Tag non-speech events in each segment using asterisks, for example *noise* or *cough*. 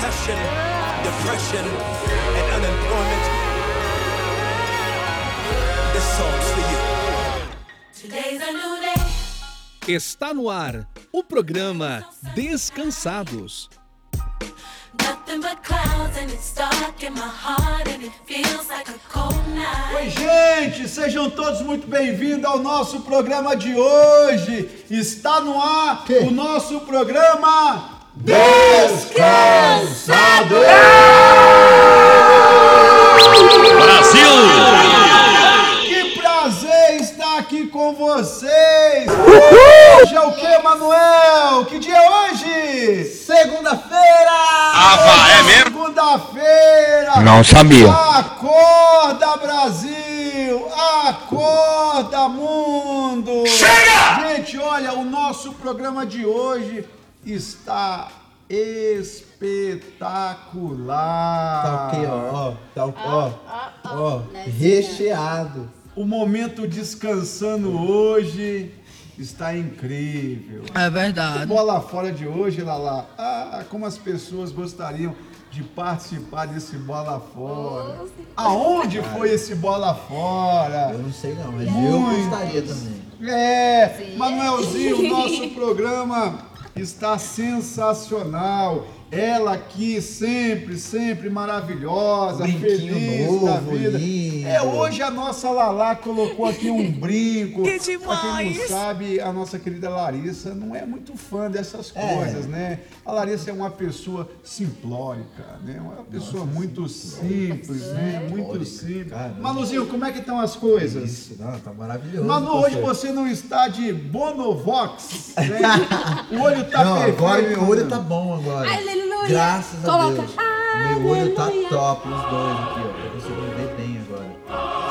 recession, depression, and unemployment, this song's for you. Today's a new day. Está no ar o programa Descansados. Nothing but clouds and it's dark in my heart and it feels like a cold night. Oi, gente, sejam todos muito bem-vindos ao nosso programa de hoje. Está no ar o nosso programa Descansado. Que prazer estar aqui com vocês. Hoje é o que, Manuel? Que dia é hoje? Segunda-feira. é mesmo? Segunda-feira. Não sabia. Acorda, Brasil! Acorda, mundo! Chega! Gente, olha, o nosso programa de hoje está espetacular. Tá ok, ó, ó, tá ok, ó, ó, recheado. O momento descansando hoje está incrível. É O verdade. bola fora de hoje, Lala. Ah, como as pessoas gostariam de participar desse bola fora. Aonde foi esse bola fora? Eu não sei não, mas eu gostaria também. É, Manuelzinho, o nosso *laughs* programa está sensacional. Ela aqui sempre, sempre maravilhosa, Brinquinho feliz novo, da vida. lindo. É, hoje a nossa Lala colocou aqui um *laughs* brinco. Que Pra quem não demais! sabe, a nossa querida Larissa não é muito fã dessas É. coisas, né? A Larissa é uma pessoa simplórica, né? Uma pessoa muito simples, né? Muito simples. Caramba. Manuzinho, como é que estão as coisas? Isso, não, tá maravilhoso. Manu, hoje você não está de Bonovox, né? *laughs* O olho tá Não, perfeito. agora meu olho tá bom agora. Aleluia. Graças a Coloca, Deus. Meu olho tá aleluia. top, os dois aqui, ó. Eu consigo ver bem agora.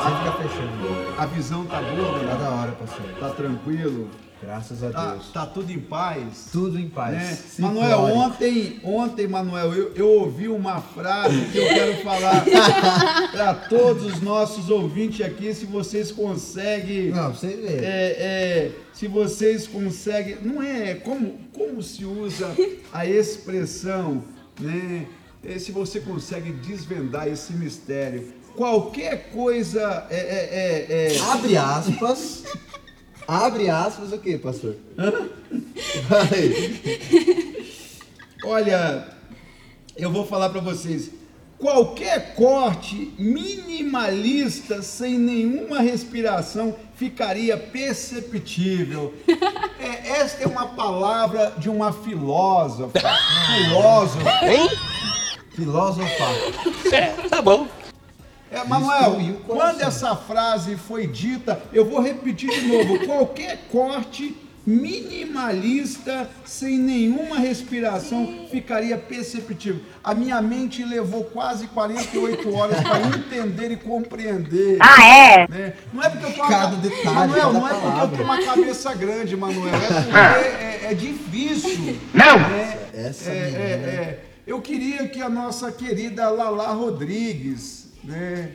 Sem ficar fechando o olho. A visão tá boa, Tá né? da hora, pastor. Tá tranquilo? Graças a Tá, Deus. tá tudo em paz? Tudo em paz. Né? Manuel, ontem, ontem, Manuel, eu, eu ouvi uma frase que eu quero falar *laughs* para todos os nossos ouvintes aqui, se vocês conseguem. Não, você vê. É, é, se vocês conseguem, não é como, como se usa a expressão, né? É, se você consegue desvendar esse mistério, qualquer coisa é, é, é, é- Abre aspas. Abre aspas o quê, pastor? Vai. olha, eu vou falar para vocês, qualquer corte minimalista sem nenhuma respiração ficaria perceptível. *laughs* É, esta é uma palavra de uma filósofa, *laughs* filósofa. Filosofar. É, Manuel, Destruiu o coração. quando essa frase foi dita, eu vou repetir de novo: *laughs* qualquer corte minimalista, sem nenhuma respiração, ficaria perceptível. A minha mente levou quase 48 horas para entender e compreender. Ah, é? Não é porque eu tô Cada detalhe, Manuel, cada não é porque eu tenho uma cabeça grande, Manuel. É porque é, é difícil. Não! Essa É, é, menina. é. Eu queria que a nossa querida Lala Rodrigues, né?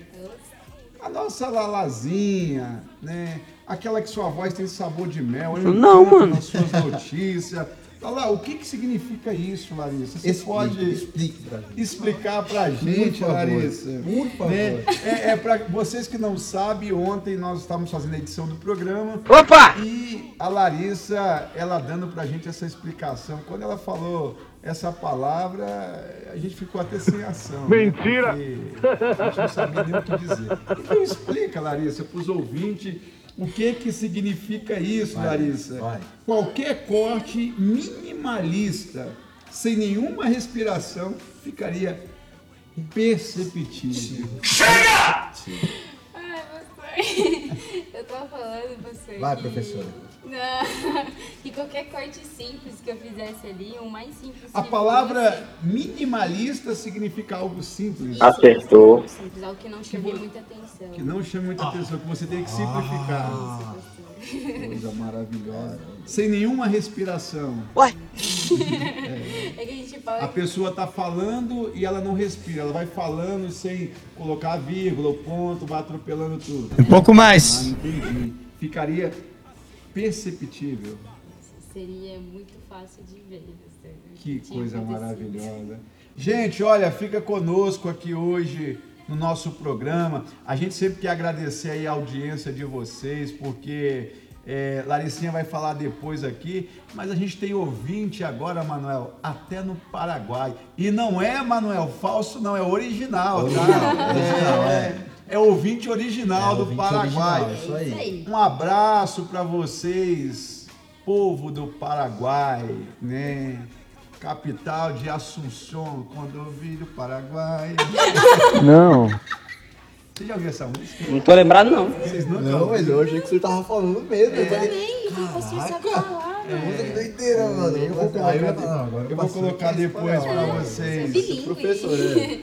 A nossa Lalazinha, né? Aquela que sua voz tem sabor de mel. eu Não, mano. Nas suas notícias. Lala, o que, que significa isso, Larissa? Você Explique, pode explique pra explicar pra gente, favor. Larissa? Por favor. Né? É, é para vocês que não sabem, ontem nós estávamos fazendo a edição do programa. Opa! E a Larissa, ela dando pra gente essa explicação. Quando ela falou essa palavra, a gente ficou até sem ação. Mentira! a gente não sabia nem o que dizer. Então explica, Larissa, para os ouvintes, o que que significa isso, Vai, Larissa? vai. Qualquer corte minimalista, sem nenhuma respiração, ficaria perceptível. Ai, pastor. *laughs* Eu tava falando, pastor. Vai, que- professora. Não, *laughs* que qualquer corte simples que eu fizesse ali, o mais simples A que palavra minimalista significa algo simples, Acertou. algo simples, algo que não chame muita atenção. que não chama muita atenção, que você tem que simplificar. Isso, pastor. Coisa maravilhosa. Sem nenhuma respiração. *laughs* É que a gente fala A pessoa está falando e ela não respira. Ela vai falando sem colocar a vírgula, o ponto, vai atropelando tudo. Um pouco Ah, mais. entendi. Ficaria perceptível. seria muito fácil de ver. assim, Que coisa maravilhosa. Gente, olha, fica conosco aqui hoje no nosso programa. A gente sempre quer agradecer aí a audiência de vocês, porque é, Laricinha vai falar depois aqui, mas a gente tem ouvinte agora, Manuel, até no Paraguai. E não é, Manuel, falso não, é original, Original, tá? original, é, é ouvinte original É, do ouvinte Paraguai. original, isso aí. Isso aí. Um abraço para vocês, povo do Paraguai, né? Capital de Assunção, quando eu vi o Paraguai. *laughs* Não. Você já ouviu essa música? Não tô lembrado, não. Vocês nunca Não, mas eu achei que você tava falando mesmo. Eu falei, Bem, você sabe falar. puta que doideira, mano. Eu vou colocar, eu falei, não, agora eu vou colocar depois para vocês. Bilíngue. Professor, é.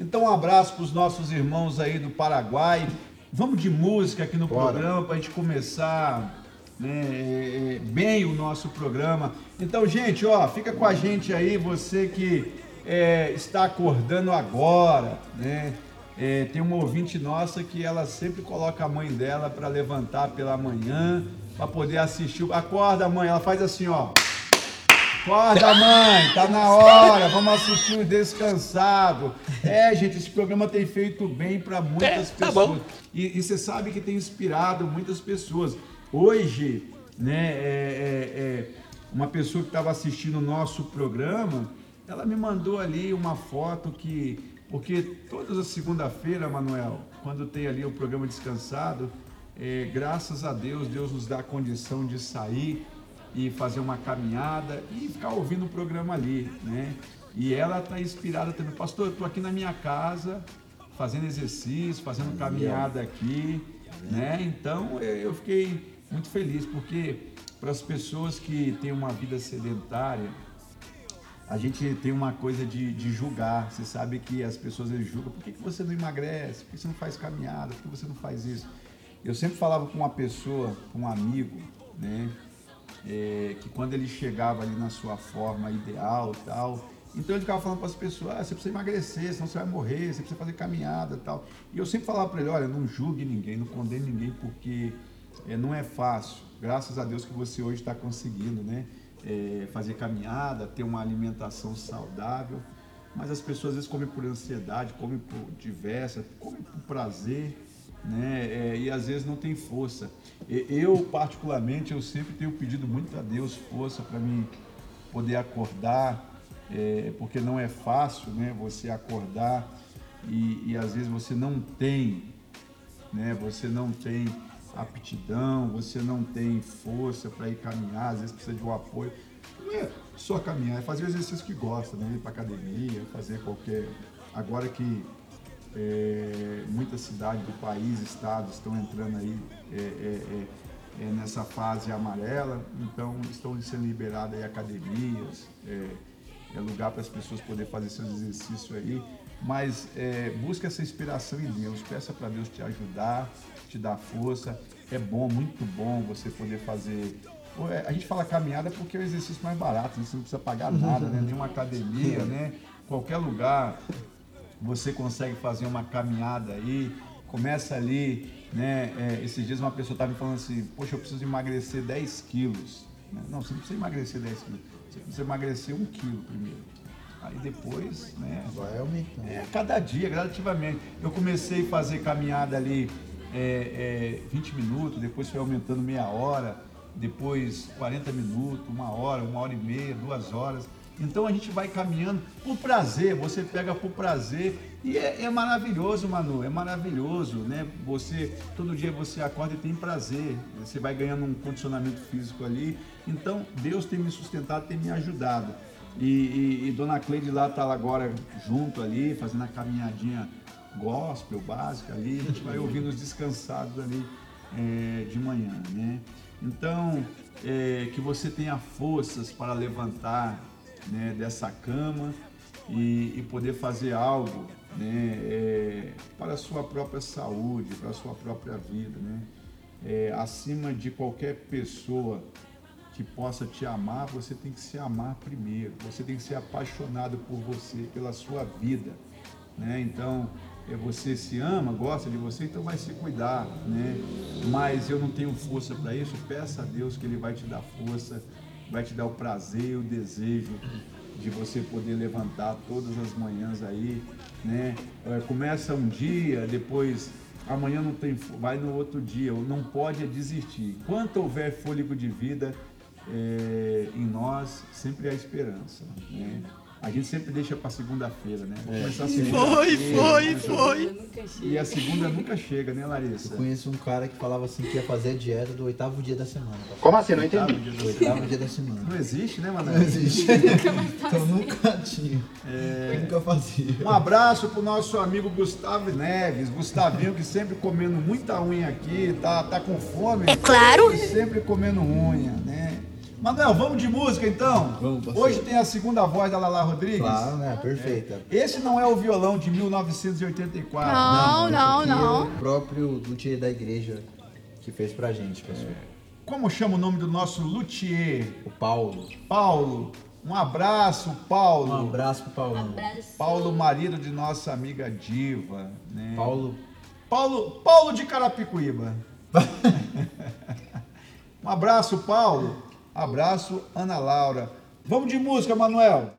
Então, um abraço para os nossos irmãos aí do Paraguai. Vamos de música aqui no Bora. programa para a gente começar né, é, é, bem o nosso programa. Então, gente, ó, fica com a gente aí, você que é, está acordando agora, né? É, tem uma ouvinte nossa que ela sempre coloca a mãe dela para levantar pela manhã, para poder assistir. Acorda, mãe, ela faz assim, ó. Acorda, mãe, tá na hora, vamos assistir o Descansado. É, gente, esse programa tem feito bem para muitas tá pessoas. bom. E, e você sabe que tem inspirado muitas pessoas. Hoje, né, é, é, é, uma pessoa que estava assistindo o nosso programa, ela me mandou ali uma foto que. Porque todas as segunda-feira, Manuel, quando tem ali o programa Descansado, é, graças a Deus, Deus nos dá a condição de sair e fazer uma caminhada e ficar ouvindo o programa ali, né? E ela está inspirada também. Pastor, eu estou aqui na minha casa, fazendo exercício, fazendo caminhada aqui, né? Então eu fiquei muito feliz, porque para as pessoas que têm uma vida sedentária, a gente tem uma coisa de, de julgar. Você sabe que as pessoas julgam. Por que, que você não emagrece? Por que você não faz caminhada? Por que você não faz isso? Eu sempre falava com uma pessoa, com um amigo, né? É, que quando ele chegava ali na sua forma ideal tal, então ele ficava falando para as pessoas, ah, você precisa emagrecer, senão você vai morrer, você precisa fazer caminhada tal. E eu sempre falava para ele, olha, não julgue ninguém, não condene ninguém, porque é, não é fácil. Graças a Deus que você hoje está conseguindo, né? é, fazer caminhada, ter uma alimentação saudável. Mas as pessoas às vezes comem por ansiedade, comem por diversa, comem por prazer, né? É, e às vezes não tem força. Eu, particularmente, eu sempre tenho pedido muito a Deus força para mim poder acordar, é, porque não é fácil, né? Você acordar e, e às vezes você não tem, né? Você não tem aptidão, você não tem força para ir caminhar, às vezes precisa de um apoio. Não é só caminhar, é fazer o exercício que gosta, né? Ir para academia, fazer qualquer. Agora que é, muitas cidades do país, estados estão entrando aí é, é, é, é, nessa fase amarela, então estão sendo liberadas aí academias, é, lugar para as pessoas poderem fazer seus exercícios aí, mas é, busca essa inspiração em Deus, peça para Deus te ajudar, te dar força, é bom, muito bom você poder fazer a gente fala caminhada porque é o exercício mais barato, né? você não precisa pagar nada, né? nenhuma academia, né? qualquer lugar você consegue fazer uma caminhada aí, começa ali, né? é, esses dias uma pessoa estava me falando assim, poxa, eu preciso emagrecer 10 quilos. né? Não, você não precisa emagrecer 10 quilos, você precisa emagrecer 1 quilo primeiro. Aí depois, né? Vai aumentando. É, cada dia, gradativamente. Eu comecei a fazer caminhada ali é, é, 20 minutos, depois foi aumentando meia hora, depois 40 minutos, uma hora, uma hora e meia, duas horas. Então a gente vai caminhando por prazer, você pega por prazer e é, é maravilhoso, Manu, é maravilhoso, né? Você, todo dia você acorda e tem prazer, você vai ganhando um condicionamento físico ali. Então Deus tem me sustentado, tem me ajudado. E, e- e Dona Cleide lá está agora junto ali, fazendo a caminhadinha gospel básica ali, a gente vai ouvindo os descansados ali é, de manhã, né? Então, é, que você tenha forças para levantar né, dessa cama e, e poder fazer algo né, é, para a sua própria saúde, para a sua própria vida, né? É, acima de qualquer pessoa que possa te amar, você tem que se amar primeiro. Você tem que ser apaixonado por você, pela sua vida, né? Então, é, você se ama, gosta de você, então vai se cuidar, né? Mas eu não tenho força para isso. Peça a Deus que Ele vai te dar força vai te dar o prazer o desejo de você poder levantar todas as manhãs aí, né? É, Começa um dia, depois amanhã não tem, vai no outro dia, não pode é desistir. Enquanto houver fôlego de vida é, em nós, sempre há esperança, né? A gente sempre deixa para segunda-feira, né? Vou começar a segunda Foi, foi, foi. Eu. E a segunda nunca chega, né, Eu Larissa? conheço um cara que falava assim que ia fazer a dieta do oitavo dia da semana. Como assim? Não Oitavo entendi. dia Do da oitavo dia da semana. Não existe, né, Manoel? Não existe. *laughs* então nunca tinha. Eu nunca fazia. Um abraço pro nosso amigo Gustavo Neves, Gustavinho que sempre comendo muita unha aqui, tá, tá com fome. É claro. E sempre comendo unha, né? Manuel, vamos de música então? Vamos, parceiro. Hoje tem a segunda voz da Lala Rodrigues. Claro, né? Perfeita. Esse não é o violão de 1984. Não, não, esse aqui não. é o próprio luthier da igreja que fez pra gente, pessoal. Como chama o nome do nosso luthier? O Paulo. Paulo. Um abraço, Paulo. Um abraço pro Paulão. Abraço. Paulo, marido de nossa amiga Diva, né? Paulo. Paulo, Paulo de Carapicuíba. *laughs* um abraço, Paulo. Abraço, Ana Laura. Vamos de música, Manuel.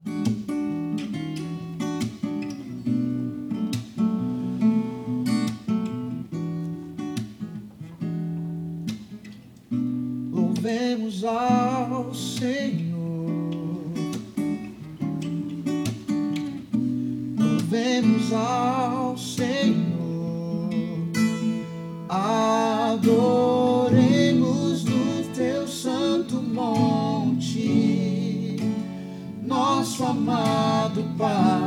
Louvemos ao Senhor. Louvemos ao Senhor. Adoremos amado Pai,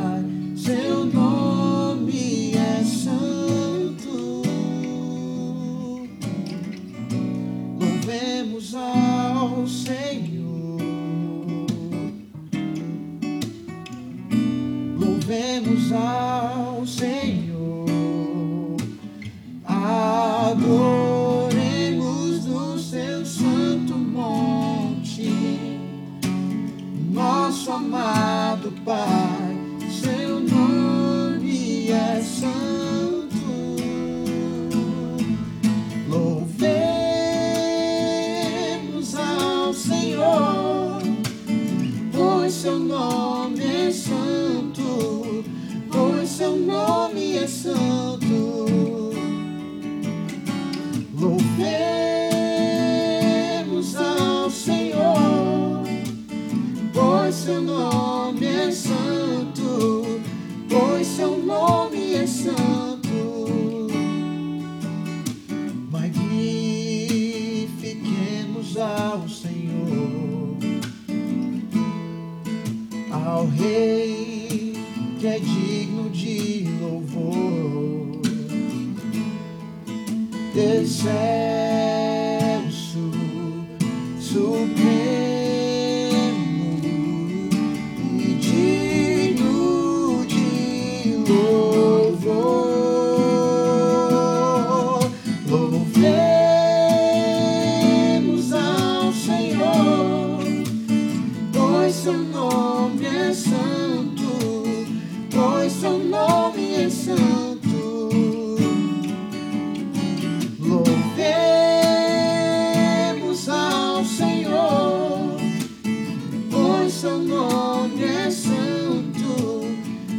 nome é santo,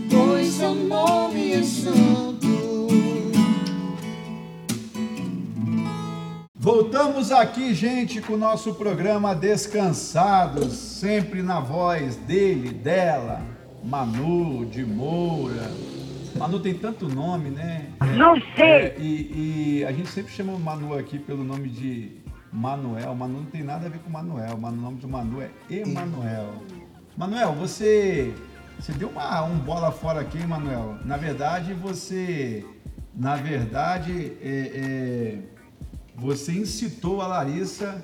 pois seu nome é santo. Voltamos aqui, gente, com o nosso programa Descansados, sempre na voz dele, dela, Manu, de Moura. Manu tem tanto nome, né? Não sei! e, e a gente sempre chama o Manu aqui pelo nome de Manuel. Manu não tem nada a ver com Manuel. O nome do Manu é Emanuel. Manuel, você, você deu uma, um bola fora aqui, hein, Manuel? Na verdade, você... Na verdade, é- é, você incitou a Larissa,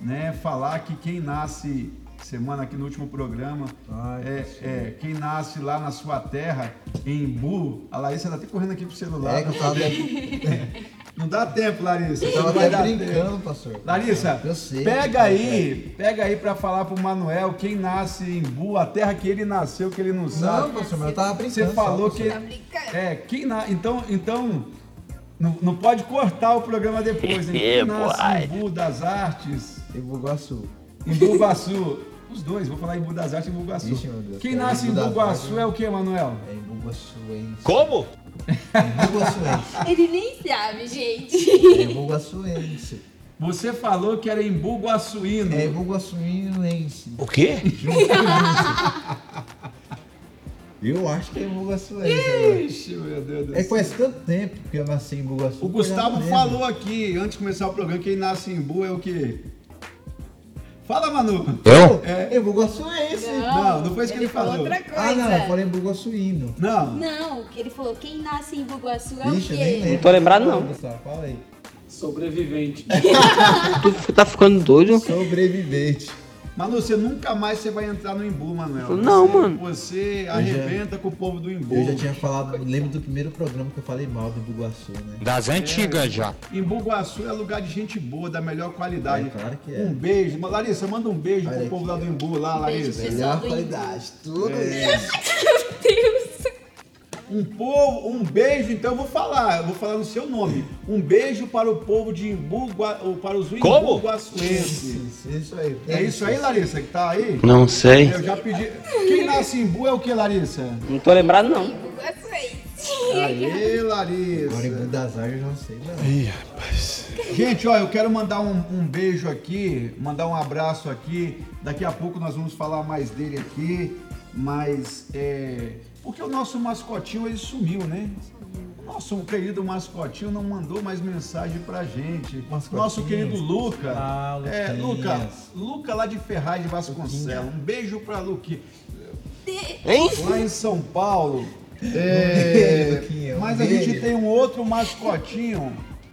né, falar que quem nasce semana aqui no último programa, Ai, é, é, quem nasce lá na sua terra, em Bu, a Larissa tá até correndo aqui pro celular. É que eu *laughs* tava, Não dá tempo, Larissa. eu tava não vai brincando, tempo. pastor. Larissa, Eu sei. pega aí, pega aí pra falar pro Manuel quem nasce em Bu, a terra que ele nasceu, que ele não sabe. Não, pastor, mas eu tava brincando. Você só, falou pastor. que. É, quem na... Então, então não, não pode cortar o programa depois, hein? *laughs* Quem nasce em Bu das artes. Em Bugaçu. Embu-Guaçu. Os dois, vou falar Embu das Artes e. Ixi, Deus. Quem É, nasce em Artes, é o que, Manuel? É Embu-Guaçuense. Como? Embu-Guaçuense. Ele nem sabe, gente. É Embu-Guaçuense. Você falou que era Embu-Guaçuíno. É Embu-Guaçuense. O quê? Eu acho que é Embu-Guaçuense. agora. Ixi, meu Deus do É que céu. faz tanto tempo que eu nasci em Embu-Guaçu. O que Gustavo falou aqui, antes de começar o programa, quem nasce em Embu é o quê? Fala, Manu. Eu? É Embu-Guaçuense. Não, não foi isso que ele falou. outra coisa. Ah, não, eu falei Embu-Guaçuíno. Não. Não, ele falou, quem nasce em Bugaçu é Ixi, o eu nem quê? Não tô lembrado, não. Fala aí. Sobrevivente. *laughs* *laughs* Tu tá ficando doido? Sobrevivente. Manu, você nunca mais você vai entrar no Embu, Manuel. Não, Você- mano. Você arrebenta com o povo do Embu. Eu já tinha falado, lembro do primeiro programa que eu falei mal do Embu-Guaçu, né? Das antigas já. Embu-Guaçu é lugar de gente boa, da melhor qualidade. É, claro que é. Um beijo. Larissa, manda um beijo Olha pro aqui, povo lá do Embu, lá, beijo, Larissa. pessoal. Melhor qualidade, tudo É. isso. *laughs* Deus. Um povo, um beijo, então eu vou falar, eu vou falar no seu nome. Um beijo para o povo de ou para os Como? Embu-Guaçuenses. Isso, isso aí. É isso aí, Larissa, que tá aí? Não sei. Eu já pedi. Quem nasce em Embu é o que, Larissa? Não tô lembrado, não. Aê, Agora em Larissa. Embu das Artes eu já não sei, não. Gente, ó, eu quero mandar um, um beijo aqui, mandar um abraço aqui. Daqui a pouco nós vamos falar mais dele aqui, mas é. Porque o nosso mascotinho ele sumiu, né? Nosso querido mascotinho não mandou mais mensagem pra gente. Nosso querido Luca. Ah, é. Luca, Luca lá de Ferraz de Vasconcelos. Um beijo pra Luque. Hein? Lá em São Paulo. É, *laughs* Luquinha, mas a gente tem um outro mascotinho.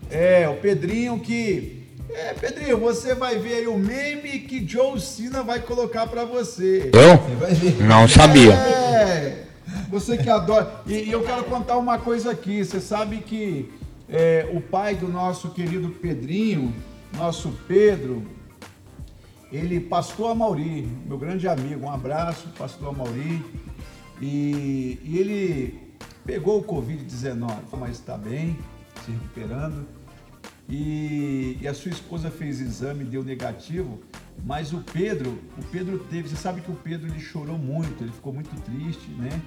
É, o Pedrinho que. É, Pedrinho, você vai ver aí o meme que Joe Cena vai colocar pra você. Eu? Você vai ver. Não sabia. É, você que adora. E, e eu quero contar uma coisa aqui. Você sabe que é, o pai do nosso querido Pedrinho, nosso Pedro, ele, pastor Amauri, meu grande amigo, um abraço, pastor Amauri. E, e ele pegou o Covid-19, mas está bem, se recuperando. E, e a sua esposa fez exame, deu negativo, mas o Pedro, o Pedro teve, você sabe que o Pedro ele chorou muito, ele ficou muito triste, né?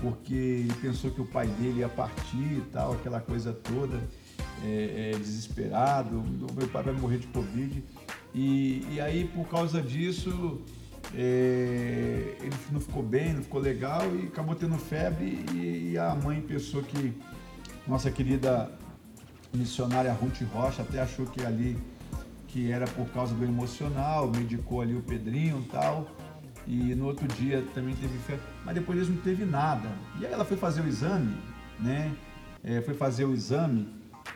Porque ele pensou que o pai dele ia partir e tal, aquela coisa toda, é, é, desesperado, meu pai vai morrer de Covid. E, e aí, por causa disso, é, ele não ficou bem, não ficou legal e acabou tendo febre e, e a mãe pensou que nossa querida missionária Ruth Rocha até achou que ali que era por causa do emocional, medicou ali o Pedrinho e tal. E no outro dia também teve febre, mas depois disso não teve nada. E aí ela foi fazer o exame, né? É, foi fazer o exame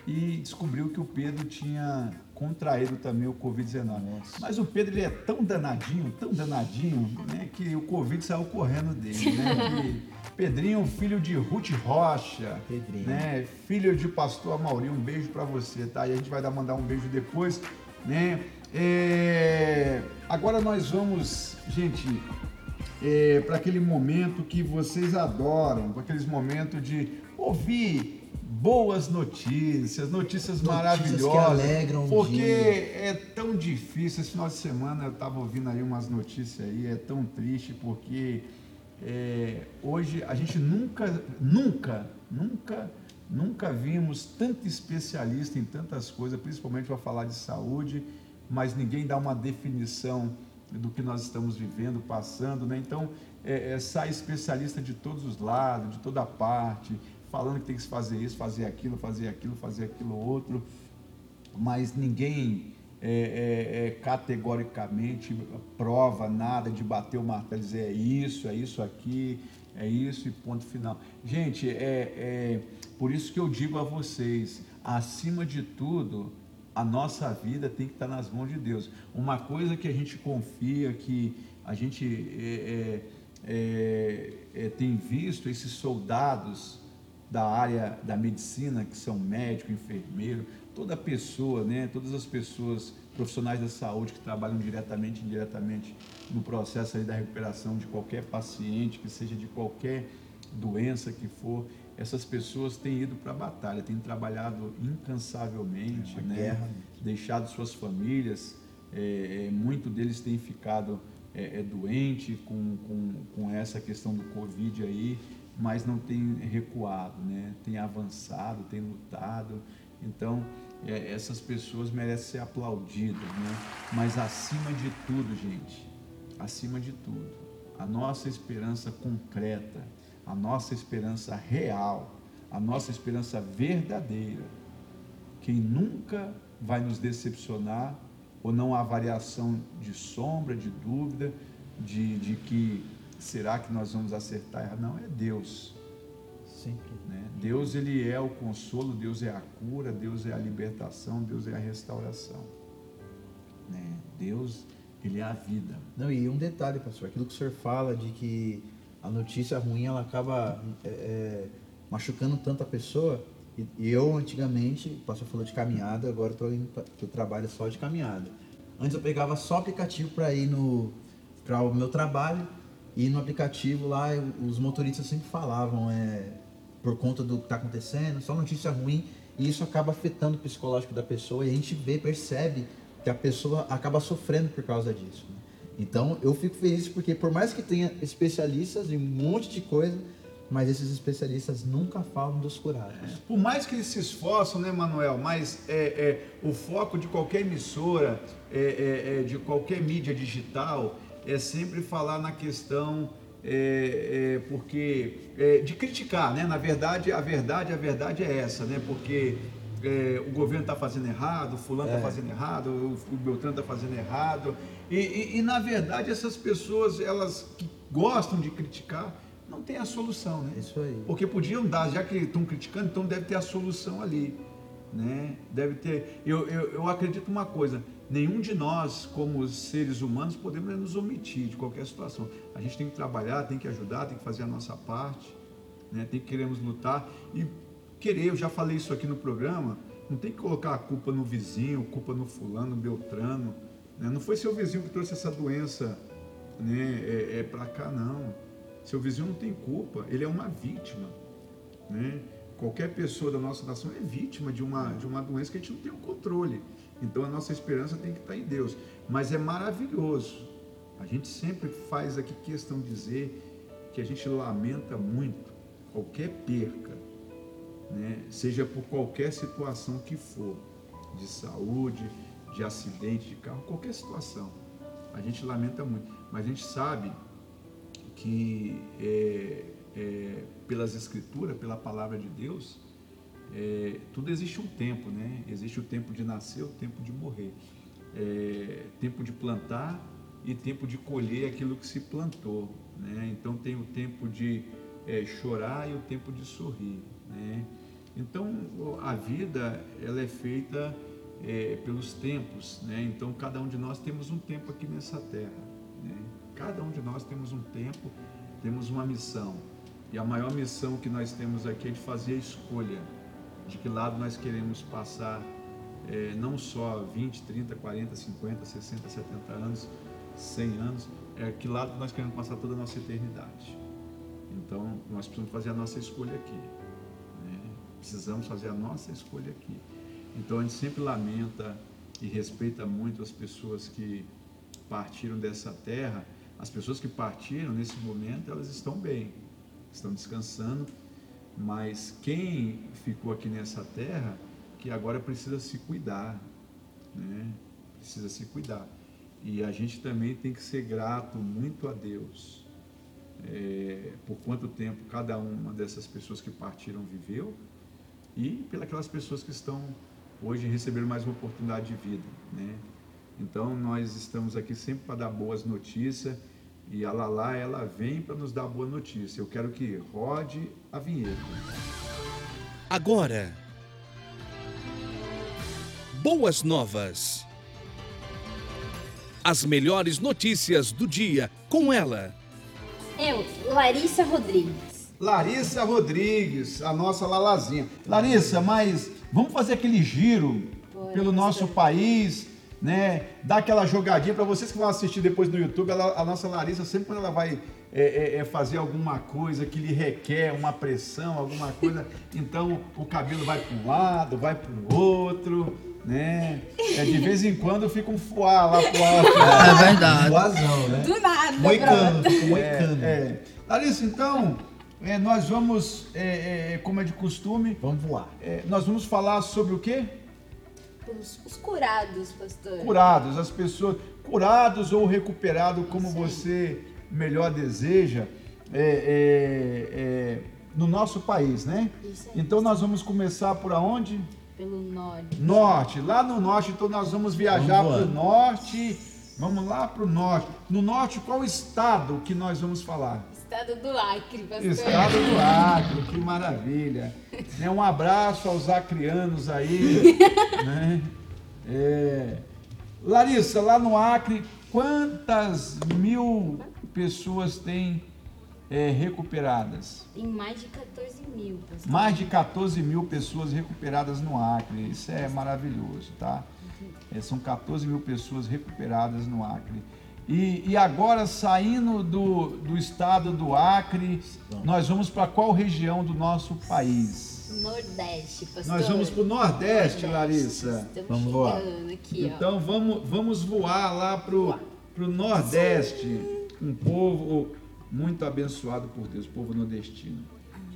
e descobriu que o Pedro tinha contraído também o Covid-19. Mas o Pedro ele é tão danadinho, tão danadinho, né? Que o Covid saiu correndo dele, né? *laughs* E Pedrinho, filho de Ruth Rocha, Pedrinho. né? Filho de pastor Amauri, um beijo pra você, tá? E a gente vai dar, mandar um beijo depois, né? É, Agora nós vamos, gente, para aquele momento que vocês adoram, para aqueles momentos de ouvir boas notícias, notícias, maravilhosas. que alegram porque dia. é tão difícil. Esse final de semana eu estava ouvindo aí umas notícias aí, é tão triste porque é, hoje a gente nunca, nunca, nunca, nunca vimos tanto especialista em tantas coisas, principalmente para falar de saúde, mas ninguém dá uma definição do que nós estamos vivendo, passando, né? Então é, é, sai especialista de todos os lados, de toda parte, falando que tem que fazer isso, fazer aquilo, fazer aquilo, fazer aquilo outro mas ninguém é, é, é, categoricamente prova nada de bater o martelo e dizer é isso, é isso aqui, é isso e ponto final. Gente, é, é por isso que eu digo a vocês, acima de tudo, a nossa vida tem que estar nas mãos de Deus. Uma coisa que a gente confia, que a gente é, é, é, é, tem visto esses soldados da área da medicina, que são médico, enfermeiro, toda pessoa, né, todas as pessoas profissionais da saúde que trabalham diretamente e indiretamente no processo da recuperação de qualquer paciente, que seja de qualquer doença que for, essas pessoas têm ido para a batalha, têm trabalhado incansavelmente, Uma né, guerra. deixado suas famílias, é, é, muito deles têm ficado é, é, doente com, com, com essa questão do Covid aí, mas não tem recuado, né? tem avançado, tem lutado. Então, é, essas pessoas merecem ser aplaudidas, né? mas acima de tudo, gente, acima de tudo, a nossa esperança concreta, a nossa esperança real, a nossa esperança verdadeira, quem nunca vai nos decepcionar ou não há variação de sombra, de dúvida, de, de que será que nós vamos acertar? Não, é Deus. Sempre. Né? Deus ele é o consolo, Deus é a cura, Deus é a libertação, Deus é a restauração. Né? Deus ele é a vida. Não, e um detalhe, pastor, aquilo que o senhor fala de que a notícia ruim ela acaba é, é, machucando tanto a pessoa. E, eu antigamente, o pastor falou de caminhada, agora tô indo pra, eu trabalho só de caminhada. Antes eu pegava só aplicativo para ir no para o meu trabalho e no aplicativo lá eu- os motoristas sempre falavam é, por conta do que está acontecendo, só notícia ruim e isso acaba afetando o psicológico da pessoa e a gente vê, percebe que a pessoa acaba sofrendo por causa disso. né? Então eu fico feliz porque por mais que tenha especialistas em um monte de coisa, mas esses especialistas nunca falam dos curados. Por mais que eles se esforçam, né, Manuel? Mas é, é, o foco de qualquer emissora, é, é, é, de qualquer mídia digital, é sempre falar na questão, é, é, porque é, de criticar, né? Na verdade, a verdade, a verdade é essa, né? Porque é, o governo está fazendo errado, o fulano está fazendo errado, o, o Beltrano está fazendo errado. E, e- e, na verdade essas pessoas, elas que gostam de criticar, não têm a solução, né? Isso aí. Porque podiam dar, já que estão criticando, então deve ter a solução ali. Né? Deve ter. Eu, eu, eu acredito uma coisa: nenhum de nós, como seres humanos, podemos nos omitir de qualquer situação. A gente tem que trabalhar, tem que ajudar, tem que fazer a nossa parte, né? tem que queremos lutar. E querer, eu já falei isso aqui no programa, não tem que colocar a culpa no vizinho, culpa no fulano, no Beltrano. Né? Não foi seu vizinho que trouxe essa doença né? é, é para cá, não. Seu vizinho não tem culpa, ele é uma vítima. Né? Qualquer pessoa da nossa nação é vítima de uma, de uma doença que a gente não tem o controle. Então a nossa esperança tem que estar em Deus. Mas é maravilhoso. A gente sempre faz aqui questão de dizer que a gente lamenta muito qualquer perca, né? seja por qualquer situação que for, de saúde, de acidente de carro, qualquer situação. A gente lamenta muito. Mas a gente sabe que é, é, pelas escrituras, pela palavra de Deus, é, tudo existe um tempo, né? Existe o tempo de nascer, o tempo de morrer, É, tempo de plantar e tempo de colher aquilo que se plantou, né? Então tem o tempo de é, chorar e o tempo de sorrir, né? Então a vida ela é feita é, pelos tempos, né? Então cada um de nós temos um tempo aqui nessa terra, né? Cada um de nós temos um tempo, temos uma missão. E a maior missão que nós temos aqui é de fazer a escolha de que lado nós queremos passar eh, não só 20, 30, 40, 50, 60, 70 anos, 100 anos, é que lado nós queremos passar toda a nossa eternidade. Então, nós precisamos fazer a nossa escolha aqui. né? Precisamos fazer a nossa escolha aqui. Então, a gente sempre lamenta e respeita muito as pessoas que partiram dessa terra. As pessoas que partiram nesse momento, elas estão bem, estão descansando, mas quem ficou aqui nessa terra, que agora precisa se cuidar, né? Precisa se cuidar. E a gente também tem que ser grato muito a Deus é, por quanto tempo cada uma dessas pessoas que partiram viveu e pelas pessoas que estão hoje recebendo mais uma oportunidade de vida, né? Então nós estamos aqui sempre para dar boas notícias e a Lala ela vem para nos dar boa notícia. Eu quero que rode a vinheta. Agora, boas novas. As melhores notícias do dia com ela. Eu, Larissa Rodrigues. Larissa Rodrigues, a nossa Lalazinha. Larissa, mas vamos fazer aquele giro Bora, pelo nosso país, né? Dar aquela jogadinha para vocês que vão assistir depois no YouTube. ela- a nossa Larissa, sempre quando ela vai é, é, é, fazer alguma coisa que lhe requer uma pressão, alguma coisa, *laughs* então o cabelo vai para um lado, vai para o outro, né? É, de vez em quando fica um fuá lá pro alto. *laughs* É verdade. Voazão, né? Do nada, Moicano, moicano. É. Larissa, então, é, nós vamos, é, é, como é de costume, Vamos voar. é, nós vamos falar sobre o quê? Os, os curados, pastor. Curados, as pessoas curados ou recuperados, como você melhor deseja, é, é, é, no nosso país, né? Isso aí. Então nós vamos começar por aonde? Pelo norte. Norte, lá no norte, então nós vamos viajar para o norte. Vamos lá para o norte. No norte, qual estado que nós vamos falar? Estado do Acre, pastor. Estado do Acre, que maravilha. Né, Um abraço aos acrianos aí. *laughs* né? É, Larissa, lá no Acre, quantas mil pessoas tem é, recuperadas? Tem mais de 14 mil, pastor. Mais de 14 mil pessoas recuperadas no Acre. Isso é maravilhoso, tá? É, são 14 mil pessoas recuperadas no Acre. E, e agora, saindo do, do estado do Acre, nós vamos para qual região do nosso país? Nordeste, pastor. Nós vamos para o Nordeste, Larissa. Estamos Vamos voar. aqui, ó. Então vamos, vamos voar lá pro, pro Nordeste, um povo muito abençoado por Deus, povo nordestino.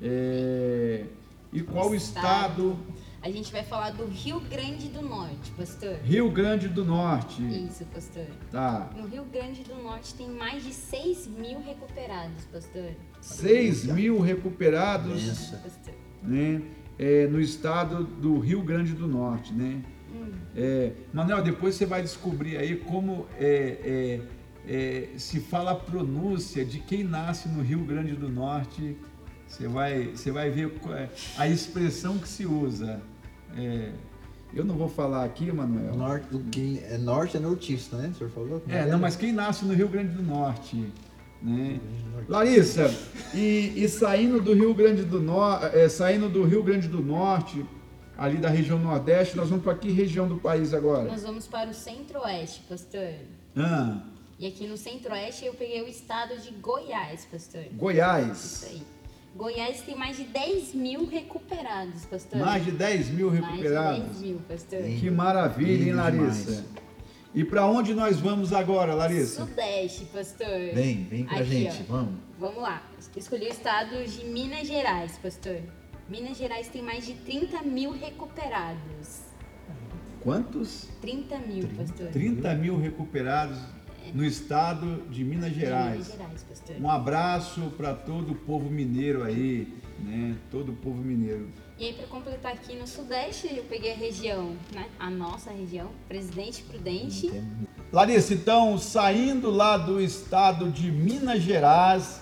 É, e qual estado? A gente vai falar do Rio Grande do Norte, pastor. Rio Grande do Norte. Isso, pastor. Tá. No Rio Grande do Norte tem mais de 6 mil recuperados, pastor. 6 mil recuperados Benção. Pastor. né, é, no estado do Rio Grande do Norte, né? É, Manuel, depois você vai descobrir aí como é, é, é, se fala a pronúncia de quem nasce no Rio Grande do Norte. Você vai, você vai ver qual é a expressão que se usa. É, eu não vou falar aqui, Manuel. Norte, do que é norte é nortista, né? O senhor falou? É, não, mas quem nasce no Rio Grande do Norte, né? Larissa, e, e saindo do Rio Grande do Norte, saindo do Rio Grande do Norte, ali da região Nordeste, nós vamos para que região do país agora? Nós vamos para o Centro-Oeste, pastor. Ah, E aqui no Centro-Oeste eu peguei o estado de Goiás, pastor. Isso Goiás. aí. Goiás tem mais de 10 mil recuperados, pastor. Mais de 10 mil Mais de recuperados. 10 mil, pastor. Que maravilha, hein, Larissa? demais. E para onde nós vamos agora, Larissa? Sudeste, pastor. Vem, vem pra Aqui, gente, ó. vamos. Vamos lá. Escolhi o estado de Minas Gerais, pastor. Minas Gerais tem mais de 30 mil recuperados. Quantos? 30 mil, pastor. 30 mil recuperados no estado de Minas De Gerais. Minas Gerais. Um abraço para todo o povo mineiro aí, né? Todo o povo mineiro. E aí, para completar aqui no Sudeste, eu peguei a região, né? A nossa região, Presidente Prudente. Larissa, então, saindo lá do estado de Minas Gerais,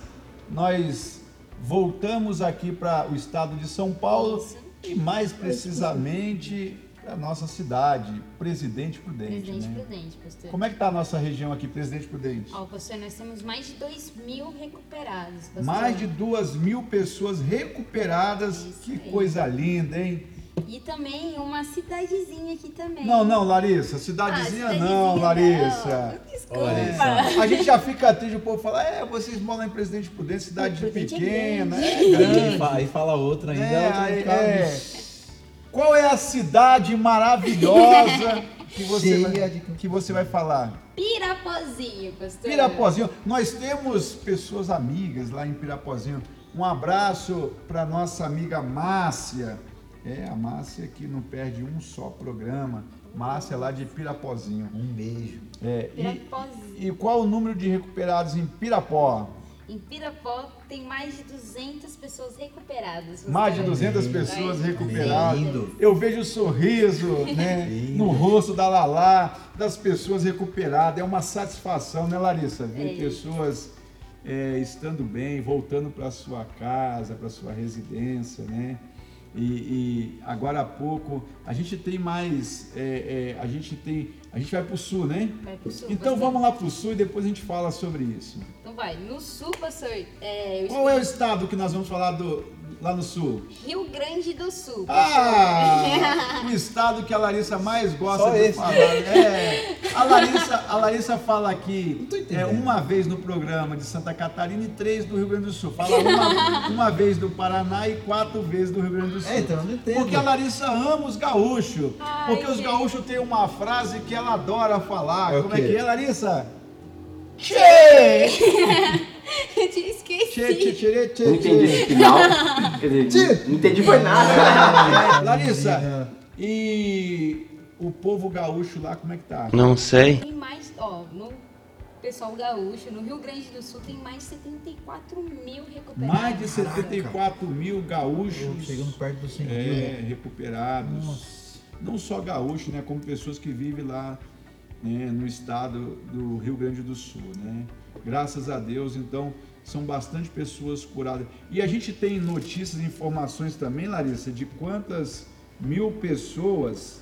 nós voltamos aqui para o estado de São Paulo Isso. e mais precisamente para nossa cidade, Presidente Prudente. Presidente né? Prudente, pastor. Como é que está a nossa região aqui, Presidente Prudente? Ó, pastor, nós temos mais de 2 mil recuperados, pastor. Mais de duas mil pessoas recuperadas. Isso que aí. coisa linda, hein? E também uma cidadezinha aqui também. Não, não, Larissa, Ah, cidadezinha cidadezinha não, Larissa. não. Desculpa. Olha A gente já fica triste, o povo fala, é, vocês moram em Presidente Prudente, cidade Prudente é pequena, grande. é Aí grande. Aí fala outra ainda. É, outra é. Qual é a cidade maravilhosa *laughs* que você, vai, que você vai falar? Pirapozinho, pastor. Pirapozinho. Nós temos pessoas amigas lá em Pirapozinho. Um abraço para nossa amiga Márcia. É, a Márcia que não perde um só programa. Márcia lá de Pirapozinho. Um beijo. É, Pirapozinho. e, e qual o número de recuperados em Pirapó? Em Pirapó tem mais de 200 pessoas recuperadas. Mais de 200 Lindo. pessoas Lindo. recuperadas. Lindo. Eu vejo o sorriso *laughs* né, no rosto da Lalá, das pessoas recuperadas. É uma satisfação, né, Larissa? Ver É. pessoas é, estando bem, voltando para sua casa, para sua residência, né? E, e agora há pouco a gente tem mais, é, é, a gente tem, a gente vai para o sul, né? Vai pro sul, Então vamos lá para o sul e depois a gente fala sobre isso. Então vai, no sul, pastor, é, eu Qual é o estado que nós vamos falar do, lá no sul? Rio Grande do Sul. Ah! o estado que a Larissa mais gosta Só de esse. falar. É, a, Larissa, a Larissa fala aqui é, uma vez no programa de Santa Catarina e três do Rio Grande do Sul. Fala uma, uma vez do Paraná e quatro vezes do Rio Grande do Sul. É, então, eu não entendo. Porque a Larissa ama os gaúchos. Ai, porque os gaúchos têm uma frase que ela adora falar. É Como é que é, Larissa? Tchê! Eu *laughs* tinha esquecido. Tchê, tchê, tchê, tchê, Não entendi esse final. Quer dizer, não entendi foi nada. *laughs* Larissa, e o povo gaúcho lá, como é que tá? Não sei. Tem mais, ó, no pessoal gaúcho, no Rio Grande do Sul, tem mais de 74 mil recuperados. Mais de 74 mil gaúchos Chegando perto dos 100 mil. é, recuperados. Nossa. Não só gaúchos, né, como pessoas que vivem lá né, no estado do Rio Grande do Sul. Né? Graças a Deus, então, são bastante pessoas curadas. E a gente tem notícias e informações também, Larissa, de quantas mil pessoas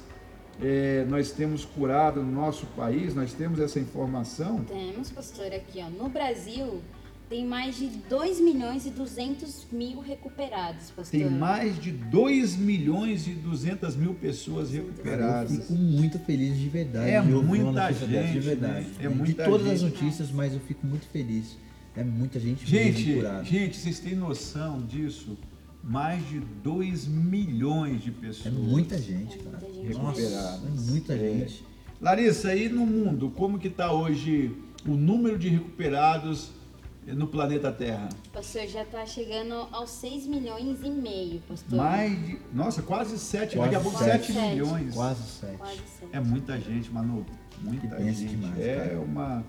é, nós temos curado no nosso país, nós temos essa informação. Temos, pastor, aqui, ó. No Brasil, tem mais de 2 milhões e 200 mil recuperados, pastor. Tem mais de 2 milhões e 200 mil pessoas Eu recuperadas. fico muito feliz de verdade. É de muita gente, de verdade. né? É de muita todas as gente. notícias, mas eu fico muito feliz. É muita gente, mesmo Gente, curada. gente, vocês têm noção disso? Mais de 2 milhões de pessoas. É muita gente, cara. muita gente Nossa, recuperadas. é muita É. gente. Larissa, e no mundo, como que está hoje o número de recuperados no planeta Terra? Pastor, já tá chegando aos 6 milhões e meio, pastor. Mais de. Nossa, quase 7, Quase daqui a pouco sete. 7 milhões. Quase sete. Quase sete. É muita gente, Manu. Muita Que gente. demais, é cara. uma.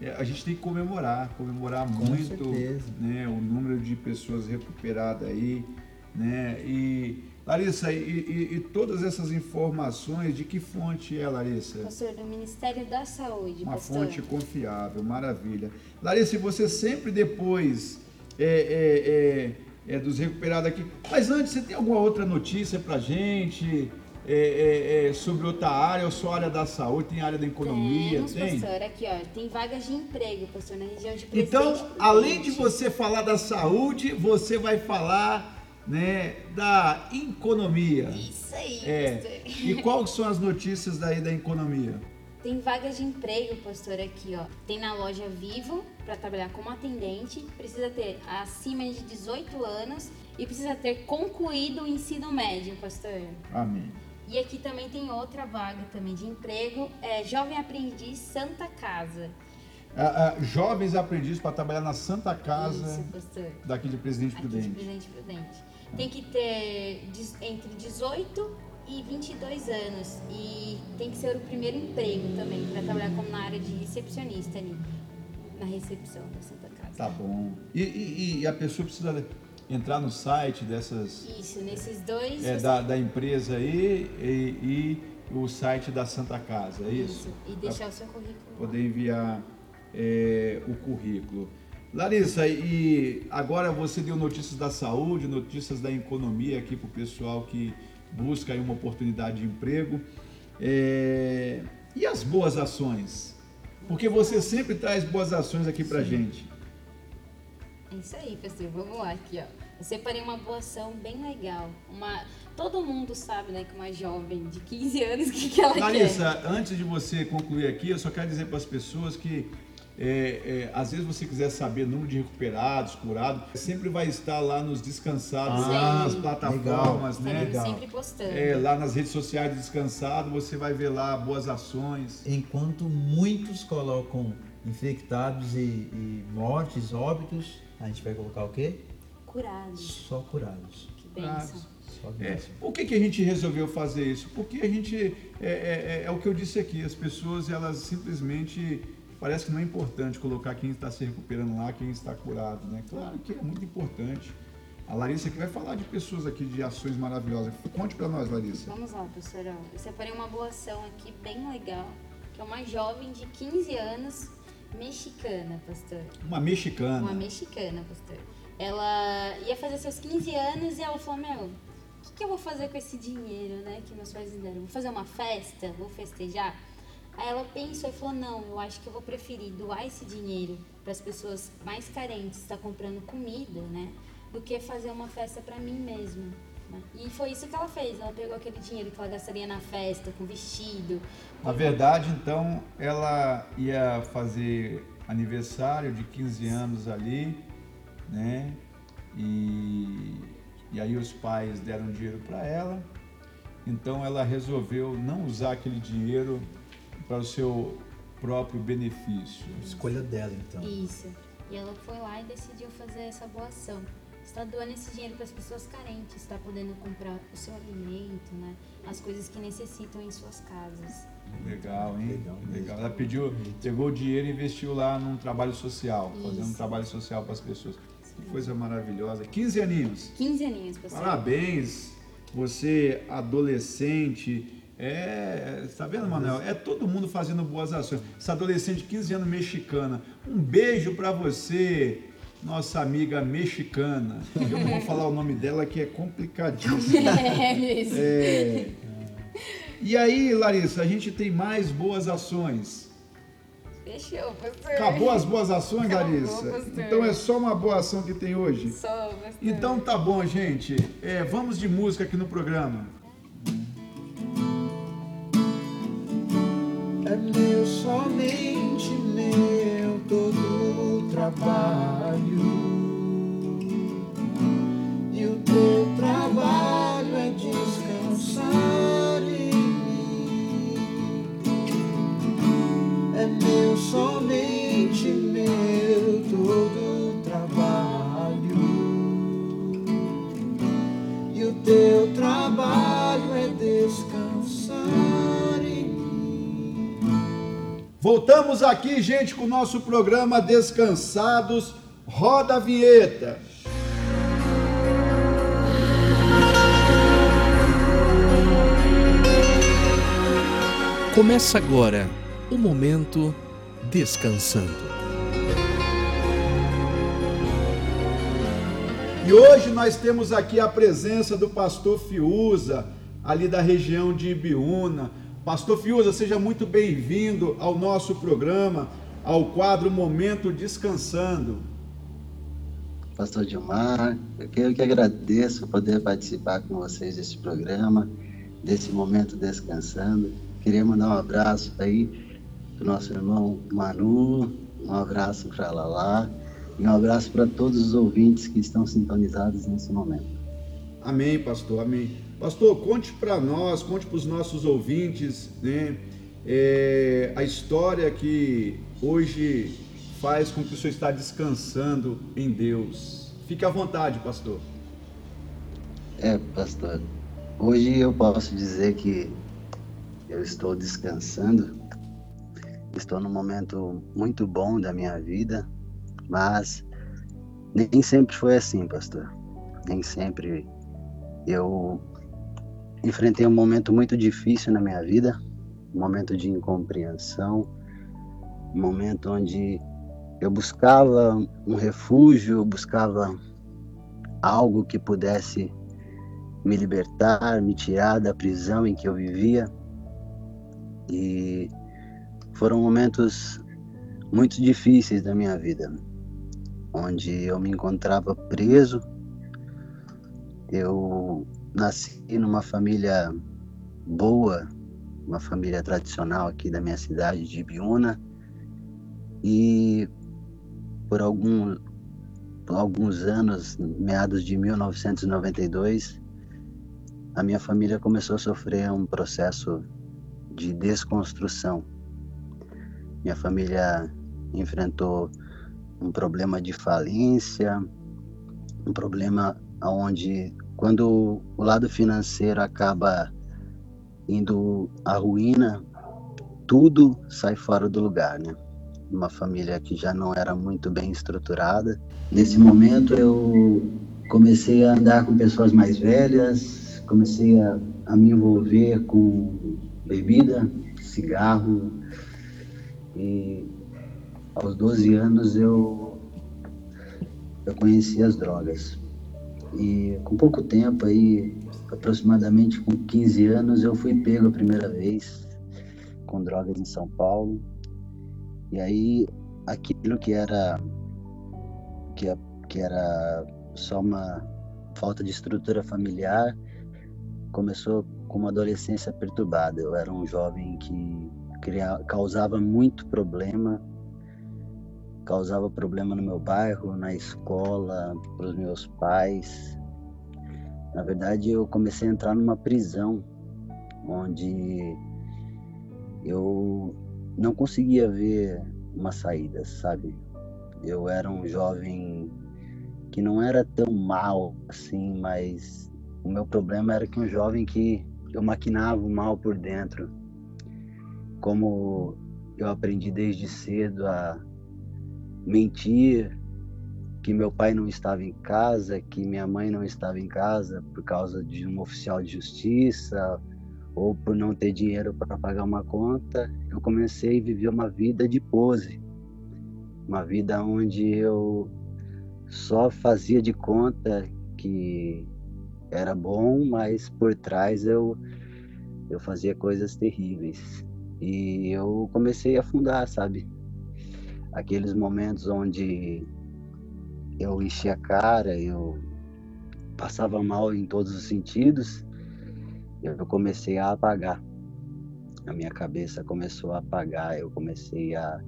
é, a gente tem que comemorar, comemorar Com muito certeza. né, o número de pessoas recuperadas aí. Né? E, Larissa, e, e- e todas essas informações, de que fonte é, Larissa? Pastor, do Ministério da Saúde, Uma pastor. fonte confiável, maravilha. Larissa, e você sempre depois é, é, é, é dos recuperados aqui. Mas antes, você tem alguma outra notícia pra gente? É, é, é, sobre outra área, ou só área da saúde, tem área da economia, Temos, tem? pastor, aqui, ó. Tem vagas de emprego, pastor, na região de Presidente Então, além de você falar da saúde, você vai falar né, da economia. Isso aí, É. pastor. E *laughs* quais são as notícias daí da economia? Tem vagas de emprego, pastor, aqui, ó. Tem na loja Vivo para trabalhar como atendente. Precisa ter acima de 18 anos e precisa ter concluído o ensino médio, pastor. Amém. E aqui também tem outra vaga também de emprego, é jovem aprendiz Santa Casa. Jovens aprendizes para trabalhar na Santa Casa Isso, daqui de Presidente Aqui de Prudente. Presidente Prudente. Tem que ter entre 18 e 22 anos e tem que ser o primeiro emprego também para trabalhar como na área de recepcionista ali na recepção da Santa Casa. Tá bom. E, e- e a pessoa precisa entrar no site dessas Isso, nesses dois. é, você- da, da empresa aí e, e o site da Santa Casa, é isso? E Pra deixar o seu currículo. poder enviar é, o currículo. Larissa, e agora você deu notícias da saúde, notícias da economia aqui para o pessoal que busca aí uma oportunidade de emprego. É, e as boas ações? Porque você sempre traz boas ações aqui para gente. É isso aí, pastor. Vamos lá aqui, ó. Eu separei uma boa ação bem legal. Uma... Todo mundo sabe, né, que uma jovem de 15 anos, o que, que ela quer? Larissa, antes de você concluir aqui, eu só quero dizer para as pessoas que é, é, às vezes você quiser saber número de recuperados, curados, sempre vai estar lá nos descansados, Ah, lá nas plataformas, né? Estaremos legal. sempre postando. É, lá nas redes sociais do Descansado, você vai ver lá boas ações. Enquanto muitos colocam infectados e, e mortes, óbitos, a gente vai colocar o quê? Curados. Só curados. Que bênção. Só É, bênção. por que, que a gente resolveu fazer isso? Porque a gente, é, é- é- é o que eu disse aqui, as pessoas elas simplesmente, parece que não é importante colocar quem está se recuperando lá, quem está curado, né? Claro que é muito importante. A Larissa aqui vai falar de pessoas aqui, de ações maravilhosas. Conte para nós, Larissa. Vamos lá, professora. Eu separei uma boa ação aqui bem legal, que é uma jovem de 15 anos, mexicana, pastor. Uma mexicana. Uma mexicana, pastor. Ela ia fazer seus 15 anos e ela falou, meu, o que, que eu vou fazer com esse dinheiro, né, que meus pais me deram? Vou fazer uma festa? Vou festejar? Aí ela pensou e falou, não, eu acho que eu vou preferir doar esse dinheiro para as pessoas mais carentes, está comprando comida, né? do que fazer uma festa pra mim mesma. E foi isso que ela fez. Ela pegou aquele dinheiro que ela gastaria na festa, com vestido. Na verdade, então, ela ia fazer aniversário de 15 anos ali, né? E, e aí os pais deram dinheiro para ela. Então ela resolveu não usar aquele dinheiro para o seu próprio benefício. Escolha dela, então. Isso. E ela foi lá e decidiu fazer essa boa ação. Está doando esse dinheiro para as pessoas carentes, está podendo comprar o seu alimento, né? As coisas que necessitam em suas casas. Legal, hein? Legal mesmo. Ela pediu, pegou o dinheiro e investiu lá num trabalho social, fazendo um Isso. trabalho social para as pessoas. Que coisa maravilhosa. 15 aninhos. 15 aninhos, pessoal. Parabéns, você adolescente. É, tá vendo, Manuel? É todo mundo fazendo boas ações. Essa adolescente de 15 anos mexicana. Um beijo pra você, nossa amiga mexicana. Eu não vou falar o nome dela que é complicadíssimo. *laughs* É mesmo. É. E aí, Larissa, a gente tem mais boas ações. Fechou, pastor. Acabou as boas ações, Acabou, Larissa? pastor. Então é só uma boa ação que tem hoje? Só, pastor. Então tá bom, gente. É, vamos de música aqui no programa. É meu, somente meu, todo o trabalho. E o teu trabalho é descansar em mim. É meu, somente meu, todo o trabalho. E o teu trabalho Voltamos aqui, gente, com o nosso programa Descansados. Roda a vinheta. Começa agora o momento descansando. E hoje nós temos aqui a presença do pastor Fiuza, ali da região de Ibiúna. Pastor Fiuza, seja muito bem-vindo ao nosso programa, ao quadro Momento Descansando. Pastor Dilmar, eu que, agradeço poder participar com vocês desse programa, desse momento descansando. Queria mandar um abraço aí para o nosso irmão Manu, um abraço para a Lala e um abraço para todos os ouvintes que estão sintonizados nesse momento. Amém, pastor, amém. Pastor, conte para nós, conte para os nossos ouvintes, né, é, a história que hoje faz com que o senhor está descansando em Deus. Fique à vontade, pastor. É, pastor, hoje eu posso dizer que eu estou descansando, estou num momento muito bom da minha vida, mas nem sempre foi assim, pastor. Nem sempre eu enfrentei um momento muito difícil na minha vida, um momento de incompreensão, um momento onde eu buscava um refúgio, buscava algo que pudesse me libertar, me tirar da prisão em que eu vivia. E foram momentos muito difíceis da minha vida, onde eu me encontrava preso. Eu nasci numa família boa, uma família tradicional aqui da minha cidade de Ibiúna. E por algum por alguns anos, meados de 1992, a minha família começou a sofrer um processo de desconstrução. Minha família enfrentou um problema de falência, um problema onde, quando o lado financeiro acaba indo à ruína, tudo sai fora do lugar, né? Uma família que já não era muito bem estruturada. Nesse momento eu comecei a andar com pessoas mais velhas, comecei a, a me envolver com bebida, cigarro e aos 12 anos eu eu conheci as drogas. E com pouco tempo aí, aproximadamente com 15 anos, eu fui pego a primeira vez com drogas em São Paulo. E aí aquilo que era que, que era só uma falta de estrutura familiar. Começou com uma adolescência perturbada. Eu era um jovem que cria, causava muito problema, causava problema no meu bairro, na escola, para os meus pais. Na verdade, eu comecei a entrar numa prisão onde eu não conseguia ver uma saída, sabe? Eu era um jovem que não era tão mal assim, mas o meu problema era que um jovem que eu maquinava o mal por dentro. Como eu aprendi desde cedo a mentir, que meu pai não estava em casa, que minha mãe não estava em casa por causa de um oficial de justiça ou por não ter dinheiro para pagar uma conta, eu comecei a viver uma vida de pose. Uma vida onde eu só fazia de conta que era bom, mas por trás eu eu fazia coisas terríveis. E eu comecei a afundar, sabe? Aqueles momentos onde eu enchia a cara, eu passava mal em todos os sentidos, eu comecei a apagar. A minha cabeça começou a apagar, eu comecei a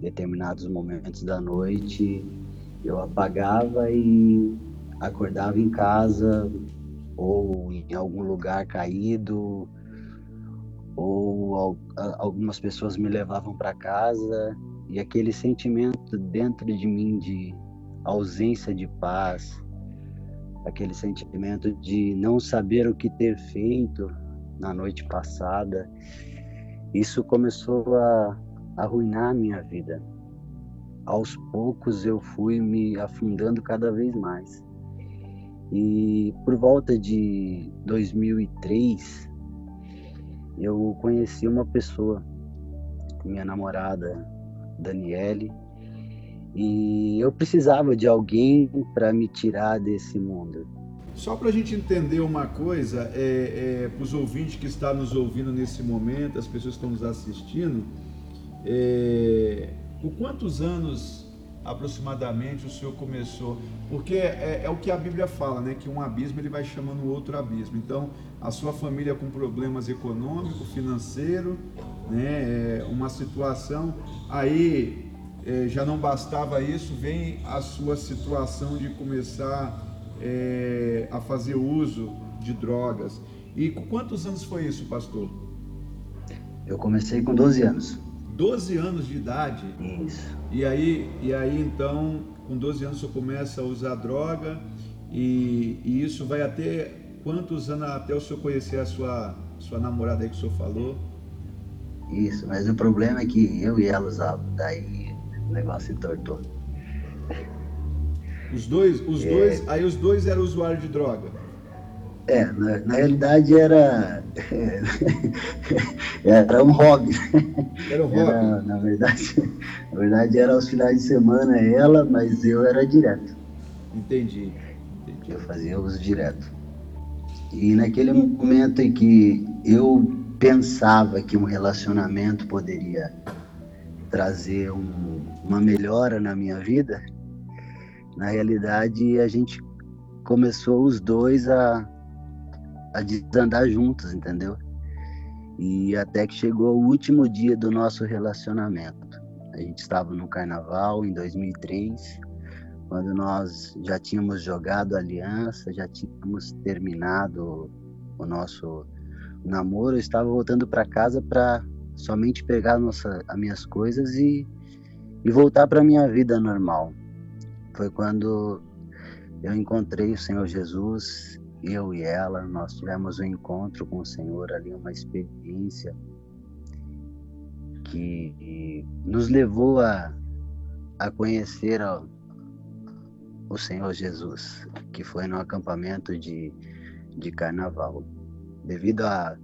determinados momentos da noite, eu apagava e acordava em casa ou em algum lugar caído, ou algumas pessoas me levavam para casa e aquele sentimento dentro de mim de ausência de paz, aquele sentimento de não saber o que ter feito na noite passada, isso começou a arruinar a minha vida. Aos poucos eu fui me afundando cada vez mais. E por volta de 2003, eu conheci uma pessoa, minha namorada Daniele, e eu precisava de alguém para me tirar desse mundo. Só para a gente entender uma coisa, é, é, para os ouvintes que estão nos ouvindo nesse momento, as pessoas que estão nos assistindo, é, por quantos anos aproximadamente o senhor começou? Porque é, é, o que a Bíblia fala, né? Que um abismo ele vai chamando outro abismo. Então, a sua família com problemas econômicos, financeiro, né? É uma situação aí é, já não bastava isso, vem a sua situação de começar é, a fazer uso de drogas. E quantos anos foi isso, pastor? Eu comecei com 12 anos. 12 anos de idade? Isso. E aí, e aí então, com 12 anos você começa a usar droga e, e isso vai até quantos anos até o senhor conhecer a sua, sua namorada aí que o senhor falou? Isso, mas o problema é que eu e ela usávamos, daí o negócio se tortou. Os dois, os é... dois, aí os dois eram usuários de droga. É, na, na realidade era *laughs* era um hobby. Era um hobby. Era, na verdade, na verdade era aos finais de semana ela, mas eu era direto. Entendi. Entendi. Eu fazia uso direto. E naquele momento em que eu pensava que um relacionamento poderia trazer um, uma melhora na minha vida, na realidade a gente começou os dois a, a desandar juntos, entendeu? E até que chegou o último dia do nosso relacionamento. A gente estava no carnaval em 2003, quando nós já tínhamos jogado aliança, já tínhamos terminado o nosso namoro. Eu estava voltando para casa para somente pegar nossa, as minhas coisas e, e voltar para minha vida normal. Foi quando eu encontrei o Senhor Jesus, eu e ela, nós tivemos um encontro com o Senhor ali, uma experiência que nos levou a, a conhecer a, o Senhor Jesus, que foi no acampamento de, de carnaval. Devido a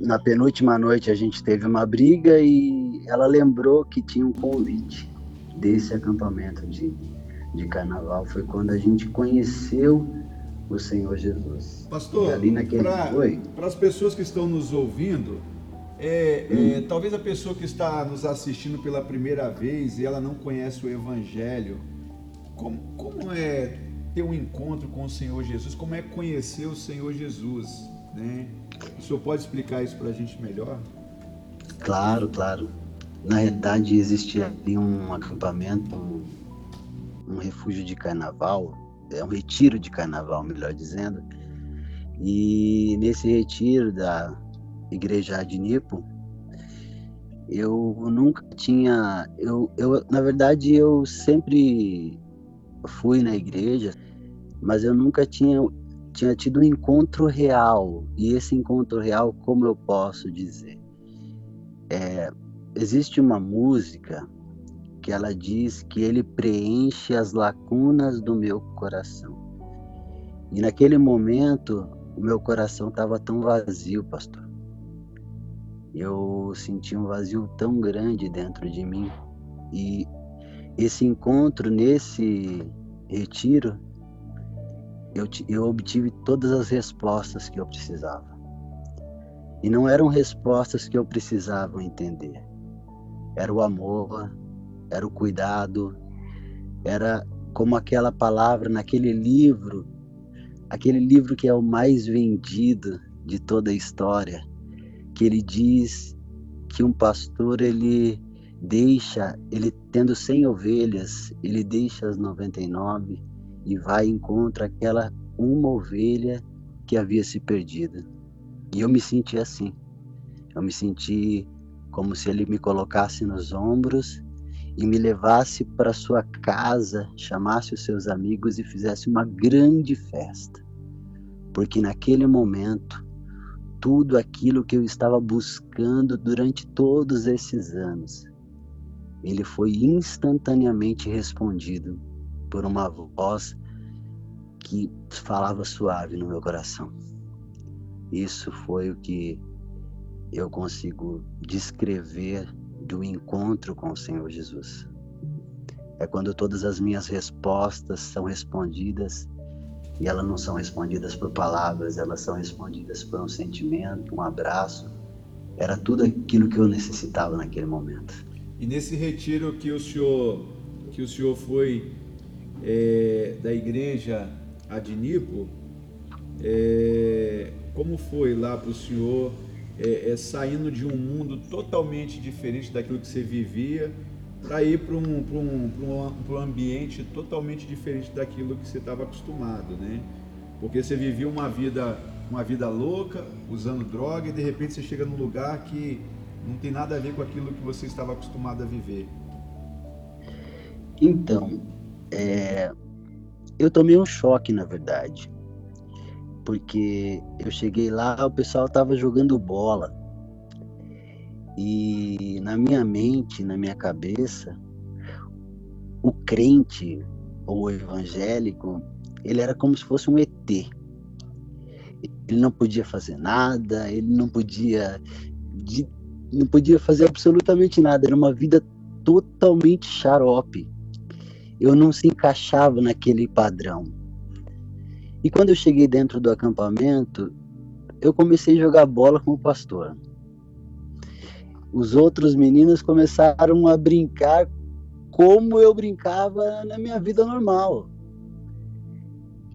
na penúltima noite a gente teve uma briga e ela lembrou que tinha um convite desse acampamento de, de carnaval. Foi quando a gente conheceu o Senhor Jesus. Pastor, para as pessoas que estão nos ouvindo, é, é, hum. talvez a pessoa que está nos assistindo pela primeira vez e ela não conhece o Evangelho, como, como é ter um encontro com o Senhor Jesus, como é conhecer o Senhor Jesus, né? O senhor pode explicar isso para a gente melhor? Claro, claro. Na realidade, existia ali um acampamento, um, um refúgio de carnaval, é um retiro de carnaval, melhor dizendo. E nesse retiro da igreja de Nipo, eu nunca tinha, eu, eu na verdade eu sempre fui na igreja, mas eu nunca tinha tinha tido um encontro real. E esse encontro real, como eu posso dizer? É, existe uma música que ela diz que ele preenche as lacunas do meu coração. E naquele momento, o meu coração estava tão vazio, pastor. Eu senti um vazio tão grande dentro de mim. E esse encontro nesse retiro, eu, eu obtive todas as respostas que eu precisava. E não eram respostas que eu precisava entender. Era o amor, era o cuidado, era como aquela palavra naquele livro, aquele livro que é o mais vendido de toda a história, que ele diz que um pastor ele deixa, ele tendo 100 ovelhas, ele deixa as 99 e vai e encontra aquela uma ovelha que havia se perdido. E eu me senti assim. Eu me senti como se ele me colocasse nos ombros e me levasse para sua casa, chamasse os seus amigos e fizesse uma grande festa. Porque naquele momento, tudo aquilo que eu estava buscando durante todos esses anos, ele foi instantaneamente respondido por uma voz que falava suave no meu coração. Isso foi o que eu consigo descrever do encontro com o Senhor Jesus. É quando todas as minhas respostas são respondidas e elas não são respondidas por palavras, elas são respondidas por um sentimento, um abraço. Era tudo aquilo que eu necessitava naquele momento. E nesse retiro que o senhor que o senhor foi é, da igreja Adnipo, é, como foi lá para o senhor é, é, saindo de um mundo totalmente diferente daquilo que você vivia para ir para um, um, um, um ambiente totalmente diferente daquilo que você estava acostumado, né? Porque você vivia uma vida, uma vida louca, usando droga, e de repente você chega num lugar que não tem nada a ver com aquilo que você estava acostumado a viver. Então, é, eu tomei um choque, na verdade. Porque eu cheguei lá, o pessoal estava jogando bola. E na minha mente, na minha cabeça, o crente ou o evangélico, ele era como se fosse um ET. Ele não podia fazer nada, ele não podia não podia fazer absolutamente nada, era uma vida totalmente xarope eu não se encaixava naquele padrão. E quando eu cheguei dentro do acampamento, eu comecei a jogar bola com o pastor. Os outros meninos começaram a brincar como eu brincava na minha vida normal.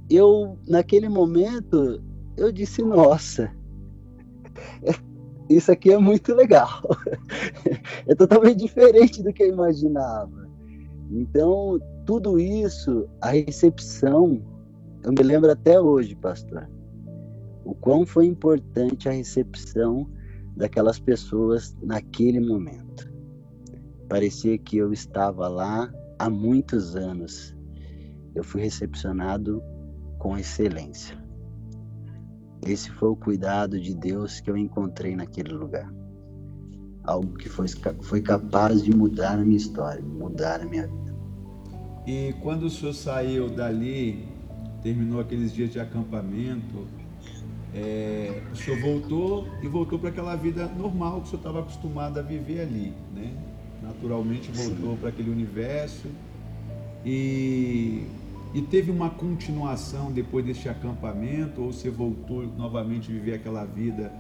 Eu, naquele momento, eu disse: Nossa, *laughs* isso aqui é muito legal. *laughs* É totalmente diferente do que eu imaginava. Então, tudo isso, a recepção, eu me lembro até hoje, pastor, o quão foi importante a recepção daquelas pessoas naquele momento. Parecia que eu estava lá há muitos anos. Eu fui recepcionado com excelência. Esse foi o cuidado de Deus que eu encontrei naquele lugar algo que foi, foi capaz de mudar a minha história, mudar a minha vida. E quando o senhor saiu dali, terminou aqueles dias de acampamento, é, o senhor voltou e voltou para aquela vida normal que o senhor estava acostumado a viver ali, né? Naturalmente voltou para aquele universo e, e teve uma continuação depois deste acampamento ou você voltou novamente a viver aquela vida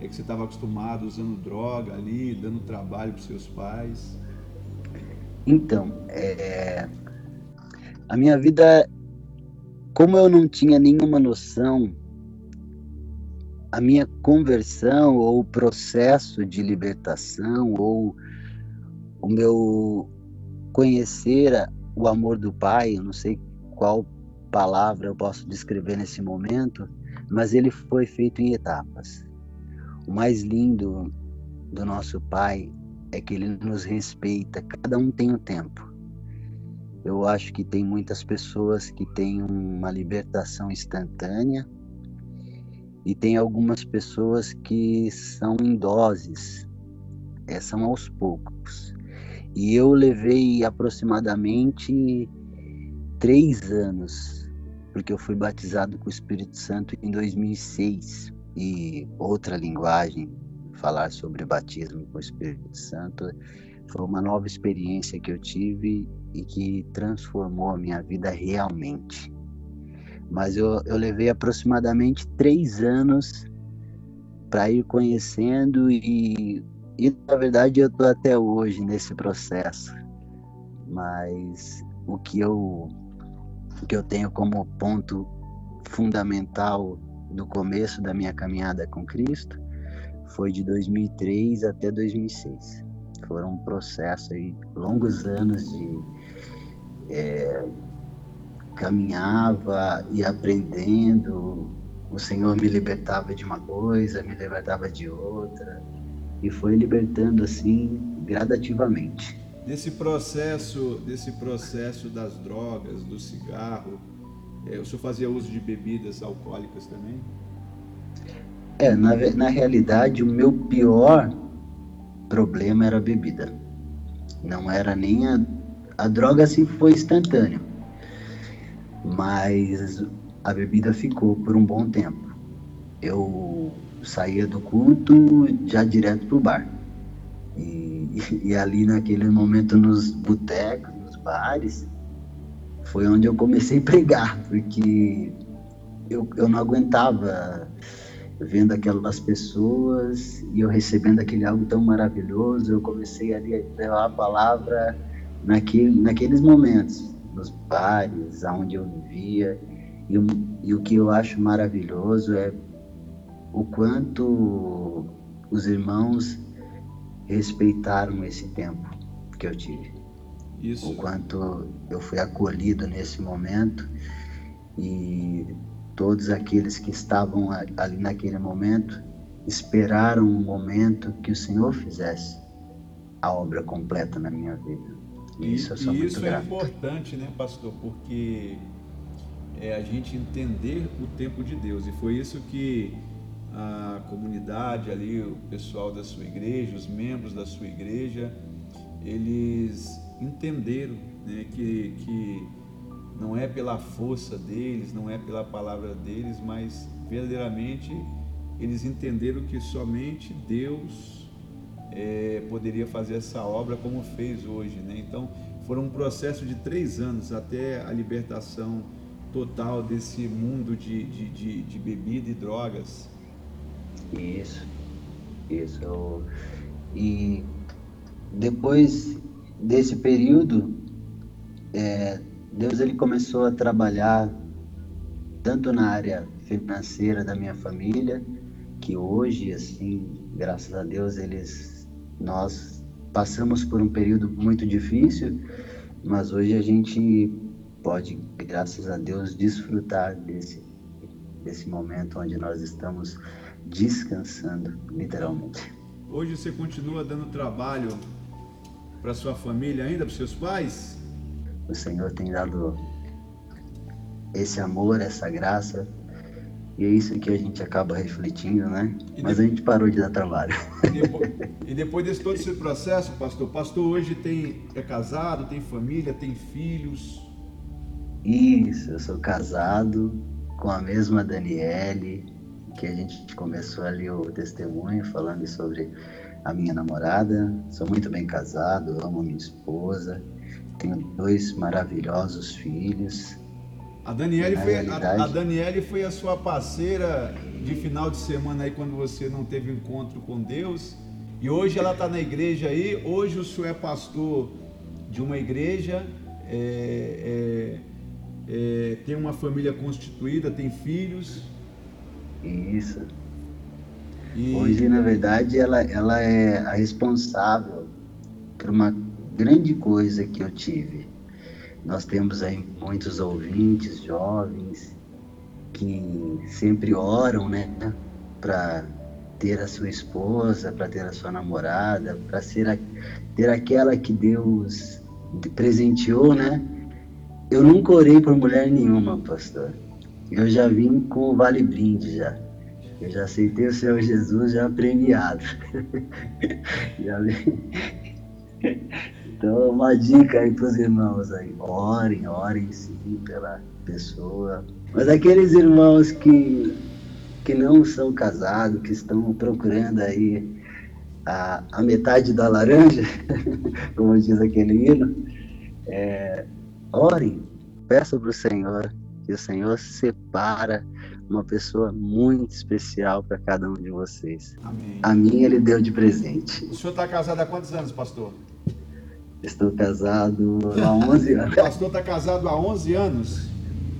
é que você estava acostumado usando droga ali, dando trabalho para seus pais? Então, é... a minha vida como eu não tinha nenhuma noção, a minha conversão ou o processo de libertação ou o meu conhecer o amor do Pai, eu não sei qual palavra eu posso descrever nesse momento, mas ele foi feito em etapas. O mais lindo do nosso Pai é que ele nos respeita, cada um tem o um tempo. Eu acho que tem muitas pessoas que têm uma libertação instantânea e tem algumas pessoas que são em doses, é, são aos poucos. E eu levei aproximadamente três anos, porque eu fui batizado com o Espírito Santo em 2006 e outra linguagem, falar sobre batismo com o Espírito Santo, foi uma nova experiência que eu tive e que transformou a minha vida realmente. Mas eu, eu levei aproximadamente três anos para ir conhecendo e, e, na verdade, eu estou até hoje nesse processo. Mas o que eu, o que eu tenho como ponto fundamental do começo da minha caminhada com Cristo foi de 2003 até 2006. Foram um processo aí, longos anos de é, caminhava e aprendendo. O Senhor me libertava de uma coisa, me libertava de outra, e foi libertando assim gradativamente. Nesse processo, desse processo das drogas, do cigarro, é, o senhor fazia uso de bebidas alcoólicas também? É, na, na realidade, o meu pior problema era a bebida. Não era nem a, a droga, assim, foi instantâneo mas a bebida ficou por um bom tempo. Eu saía do culto já direto pro bar. E, e ali naquele momento nos botecos, nos bares, foi onde eu comecei a pregar, porque eu, eu não aguentava vendo aquelas pessoas e eu recebendo aquele algo tão maravilhoso, eu comecei ali a levar a palavra naquele, naqueles momentos nos bares, aonde eu vivia. E, e o que eu acho maravilhoso é o quanto os irmãos respeitaram esse tempo que eu tive. Isso. O quanto eu fui acolhido nesse momento e todos aqueles que estavam ali naquele momento esperaram um momento que o Senhor fizesse a obra completa na minha vida. E isso, e isso é importante, né, pastor? Porque é a gente entender o tempo de Deus. E foi isso que a comunidade ali, o pessoal da sua igreja, os membros da sua igreja, eles entenderam né, que, que não é pela força deles, não é pela palavra deles, mas verdadeiramente eles entenderam que somente Deus é, poderia fazer essa obra como fez hoje. Né? Então, foram um processo de três anos até a libertação total desse mundo de, de, de, de bebida e drogas. Isso, isso. E depois desse período, é, Deus ele começou a trabalhar tanto na área financeira da minha família, que hoje, assim, graças a Deus, eles nós passamos por um período muito difícil, mas hoje a gente pode, graças a Deus, desfrutar desse, desse momento onde nós estamos descansando, literalmente. Hoje você continua dando trabalho para sua família ainda, para seus pais? O Senhor tem dado esse amor, essa graça e é isso que a gente acaba refletindo, né? E Mas depois... a gente parou de dar trabalho. E depois, e depois desse todo esse processo, pastor, pastor hoje tem, é casado, tem família, tem filhos? Isso, eu sou casado com a mesma Daniele, que a gente começou ali o testemunho falando sobre a minha namorada. Sou muito bem casado, amo minha esposa, tenho dois maravilhosos filhos a Daniele, foi, a, a Daniele foi a sua parceira de final de semana aí quando você não teve encontro com Deus. E hoje ela está na igreja aí. Hoje o senhor é pastor de uma igreja. É, é, é, tem uma família constituída, tem filhos. Isso. E Hoje, na verdade, ela, ela é a responsável por uma grande coisa que eu tive. Nós temos aí muitos ouvintes jovens que sempre oram, né, para ter a sua esposa, para ter a sua namorada, para ser a, ter aquela que Deus presenteou, né? Eu nunca orei por mulher nenhuma, pastor. Eu já vim com o vale brinde já. Eu já aceitei o Senhor Jesus já premiado. *laughs* já. Então, uma dica aí para os irmãos aí. Orem, orem sim pela pessoa. Mas aqueles irmãos que, que não são casados, que estão procurando aí a, a metade da laranja, *laughs* como diz aquele hino, é, orem, peçam para o Senhor, que o Senhor separa uma pessoa muito especial para cada um de vocês. Amém. A mim ele deu de presente. O senhor está casado há quantos anos, pastor? Estou casado há 11 *laughs* anos. O pastor está casado há 11 anos.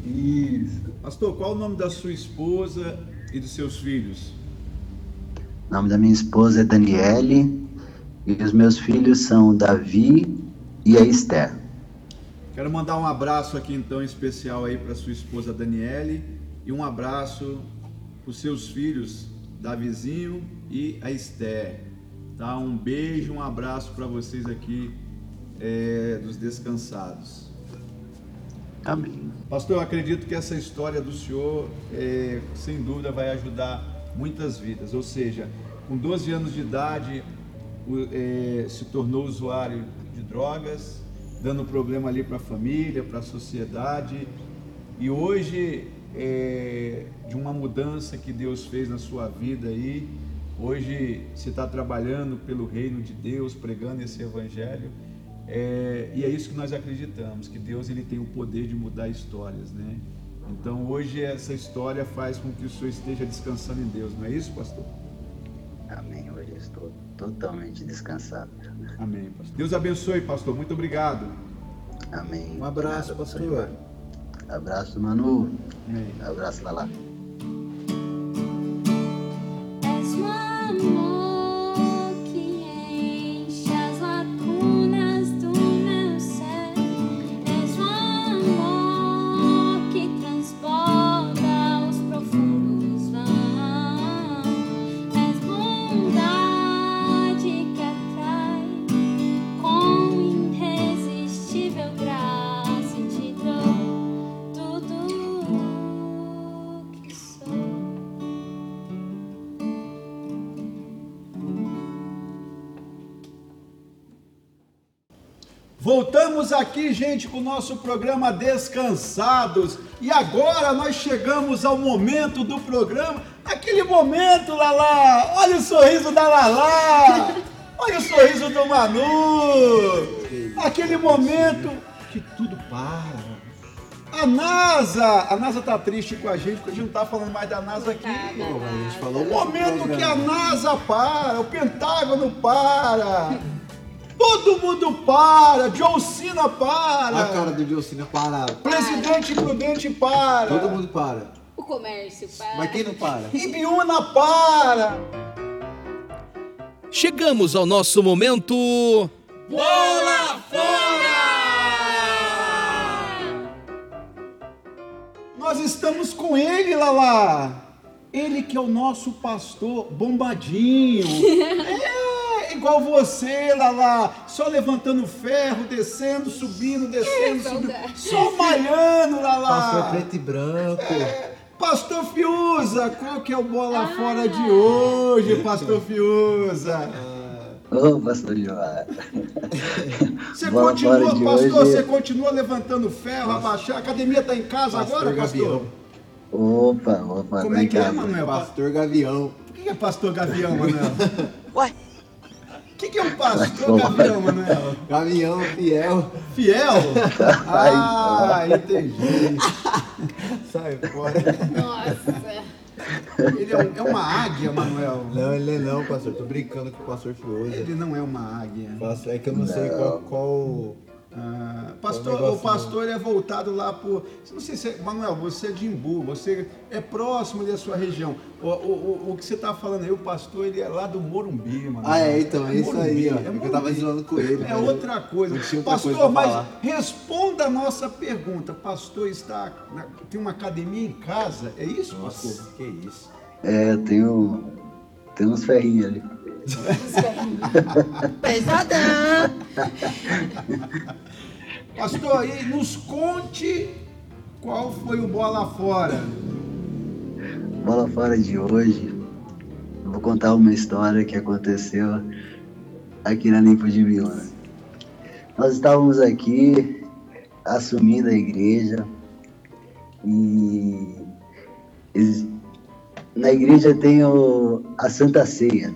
Isso. Pastor, qual o nome da sua esposa e dos seus filhos? O nome da minha esposa é Daniele e os meus filhos são Davi e a Esther. Quero mandar um abraço aqui então especial aí para sua esposa Daniele e um abraço para os seus filhos Davizinho e a Esther. Tá? Um beijo, um abraço para vocês aqui é, dos descansados. Amém. Pastor, eu acredito que essa história do senhor, é, sem dúvida, vai ajudar muitas vidas. Ou seja, com 12 anos de idade, é, se tornou usuário de drogas, dando problema ali para a família, para a sociedade. E hoje, é, de uma mudança que Deus fez na sua vida aí, hoje você está trabalhando pelo reino de Deus, pregando esse evangelho. É, e é isso que nós acreditamos, que Deus ele tem o poder de mudar histórias, né? Então hoje essa história faz com que o senhor esteja descansando em Deus, não é isso, pastor? Amém. Hoje eu estou totalmente descansado. Amém, pastor. Deus abençoe, pastor. Muito obrigado. Amém. Um abraço, Obrigado, pastor. Abraço, Manu. Amém. Abraço, Lala. Voltamos aqui, gente, com o nosso programa Descansados. E agora nós chegamos ao momento do programa. Aquele momento, Lala! Olha o sorriso da Lala! Olha o sorriso do Manu! Aquele momento que tudo para. A NASA! A NASA tá triste com a gente, porque a gente não tá falando mais da NASA aqui. Pô, mas a gente falou O momento que a. NASA para, o Pentágono para, todo mundo para, John Cena para, A cara do Diocina parado. Presidente Prudente para, Todo mundo para. O comércio, para. Mas quem não para? Ibiúna para. Chegamos ao nosso momento. Bola fora! Nós estamos com ele, Lala. Ele que é o nosso pastor bombadinho. *laughs* É, igual você, Lala. Só levantando ferro, descendo, subindo, descendo, subindo. Só malhando, Lala. Pastor preto e branco. Pastor Fiuza, qual que é o bola fora de hoje, Pastor Fiuza? Ô, pastor Joá. Você Bola continua, fora de pastor, hoje. você continua levantando ferro, abaixar. A academia está em casa agora, Pastor pastor? Gavião. Opa, opa. Como é que é. Manuel? Pastor Gavião. O que é pastor Gavião, Manuel? Ué? O que, que é um pastor Gavião, Manuel? Gavião fiel. Fiel? *laughs* Ah, entendi. Sai fora. Nossa. Ele é, um- é uma águia, Manuel. Não, ele não é não, pastor. Tô brincando com o pastor Fioso. Ele não é uma águia. Pastor, é que eu não sei qual, qual Ah, É um pastor, o pastor é voltado lá por. Não sei se. é- Manuel, você é de Imbu, você é próximo da sua região. O, o, o, o que você está falando aí, o pastor, ele é lá do Morumbi, mano. Ah, é, então, é isso aí, ó. é Eu tava Morumbi. zoando com ele, É mas outra coisa. outra pastor, coisa mas falar. responda a nossa pergunta. Pastor está. na- tem uma academia em casa, é isso, pastor? Nossa, que isso. É, tem, um, tem uns ferrinhos ali. Pastor, aí nos conte qual foi o bola fora. Bola fora de hoje. Vou contar uma história que aconteceu aqui na Limpo de Biona. Nós estávamos aqui assumindo a igreja e na igreja tem o- a Santa Ceia,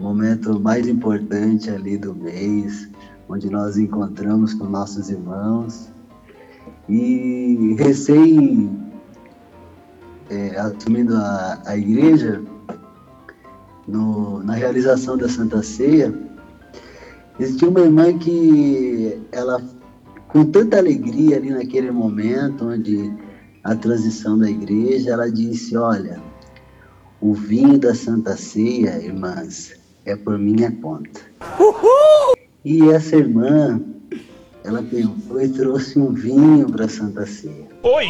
momento mais importante ali do mês, onde nós encontramos com nossos irmãos. E recém é, assumindo a, a igreja, no- na realização da Santa Ceia, existia uma irmã que ela, com tanta alegria ali naquele momento, onde a transição da igreja, ela disse, olha, o vinho da Santa Ceia, irmãs, é por minha conta. E essa irmã, ela pegou e trouxe um vinho para a Santa Ceia. Oi!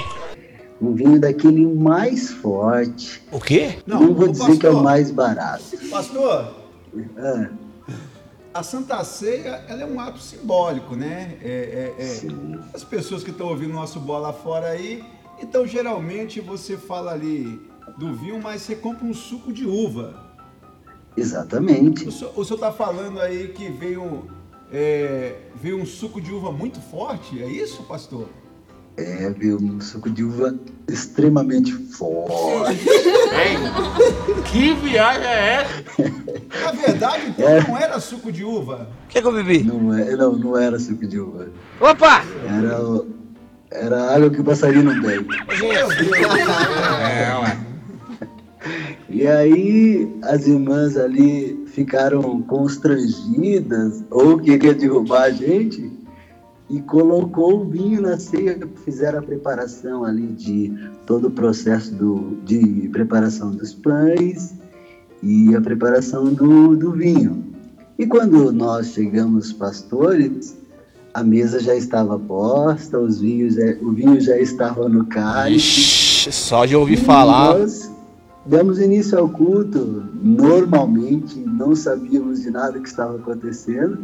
Um vinho daquele mais forte. O quê? Não, vou ô, dizer que é o pastor, mais barato. Pastor, Ah, a Santa Ceia ela é um ato simbólico, né? É, é- é- sim. As pessoas que estão ouvindo nosso bola fora aí, então geralmente você fala ali do vinho, mas você compra um suco de uva. Exatamente. O senhor está falando aí que veio, é, veio um suco de uva muito forte, é isso, pastor? É, viu? Um suco de uva extremamente forte. Que viagem é essa? Na verdade, então É. não era suco de uva. O que, que eu bebi? Não, é, não, não era suco de uva. Opa! Era, o- era água que o passarinho não bebe. É, ué. E aí as irmãs ali ficaram constrangidas ou queriam derrubar a gente e colocou o vinho na ceia, fizeram a preparação ali de todo o processo do, de preparação dos pães e a preparação do, do vinho. E quando nós chegamos pastores, a mesa já estava posta, os vinhos, já- o vinho já estava no cálice. Ixi, só de ouvir falar. Nós demos início ao culto. Normalmente não sabíamos de nada que estava acontecendo.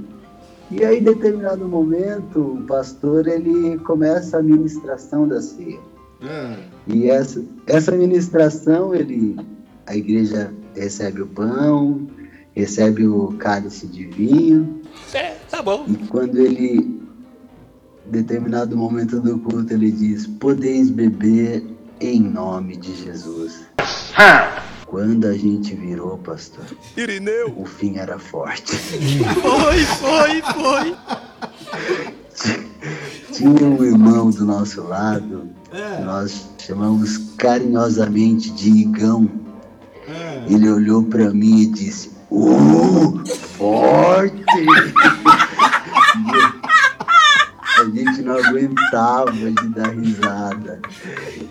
E aí, em determinado momento, o pastor ele começa a ministração da ceia. E essa, essa ministração, ele, a igreja recebe o pão, recebe o cálice de vinho. É, tá bom. E quando ele, em determinado momento do culto, ele diz: Podeis beber em nome de Jesus. Quando a gente virou, pastor, Irineu. o fim era forte. Foi, foi, foi. Tinha um irmão do nosso lado, que nós chamamos carinhosamente de Igão. Ele olhou pra mim e disse: Uh, forte! A gente não aguentava de dar risada.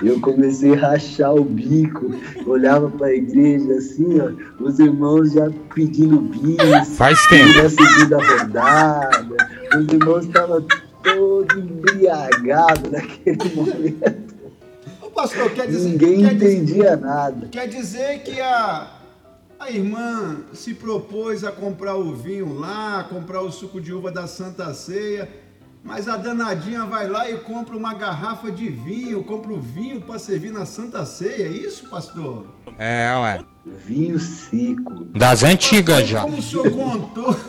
Eu comecei a rachar o bico, olhava pra igreja assim, ó, os irmãos já pedindo bis, Faz na segunda rodada. Os irmãos estavam todos embriagados naquele momento. Ô, pastor, quer dizer, Ninguém quer dizer- entendia nada. Quer dizer que a, a irmã se propôs a comprar o vinho lá, comprar o suco de uva da Santa Ceia, mas a danadinha vai lá e compra uma garrafa de vinho, compra o vinho para servir na Santa Ceia, é isso, pastor? É, ué. Vinho seco. Das antigas já. Como o senhor contou,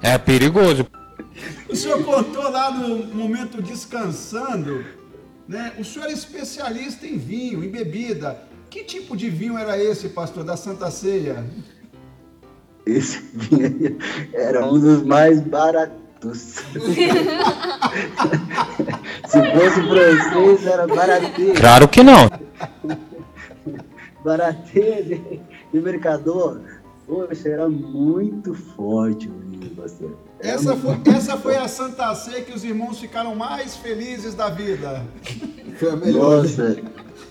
É perigoso. o senhor contou lá no momento descansando, né? O senhor é especialista em vinho, em bebida. Que tipo de vinho era esse, pastor, da Santa Ceia? Esse vinho aí era um dos mais baratos. *laughs* Se fosse francês, era barateiro. Claro que não. Barateiro de, de mercador. Poxa, era muito forte o vinho. pastor. Essa foi, essa foi a Santa Ceia que os irmãos ficaram mais felizes da vida. Foi a melhor. Nossa.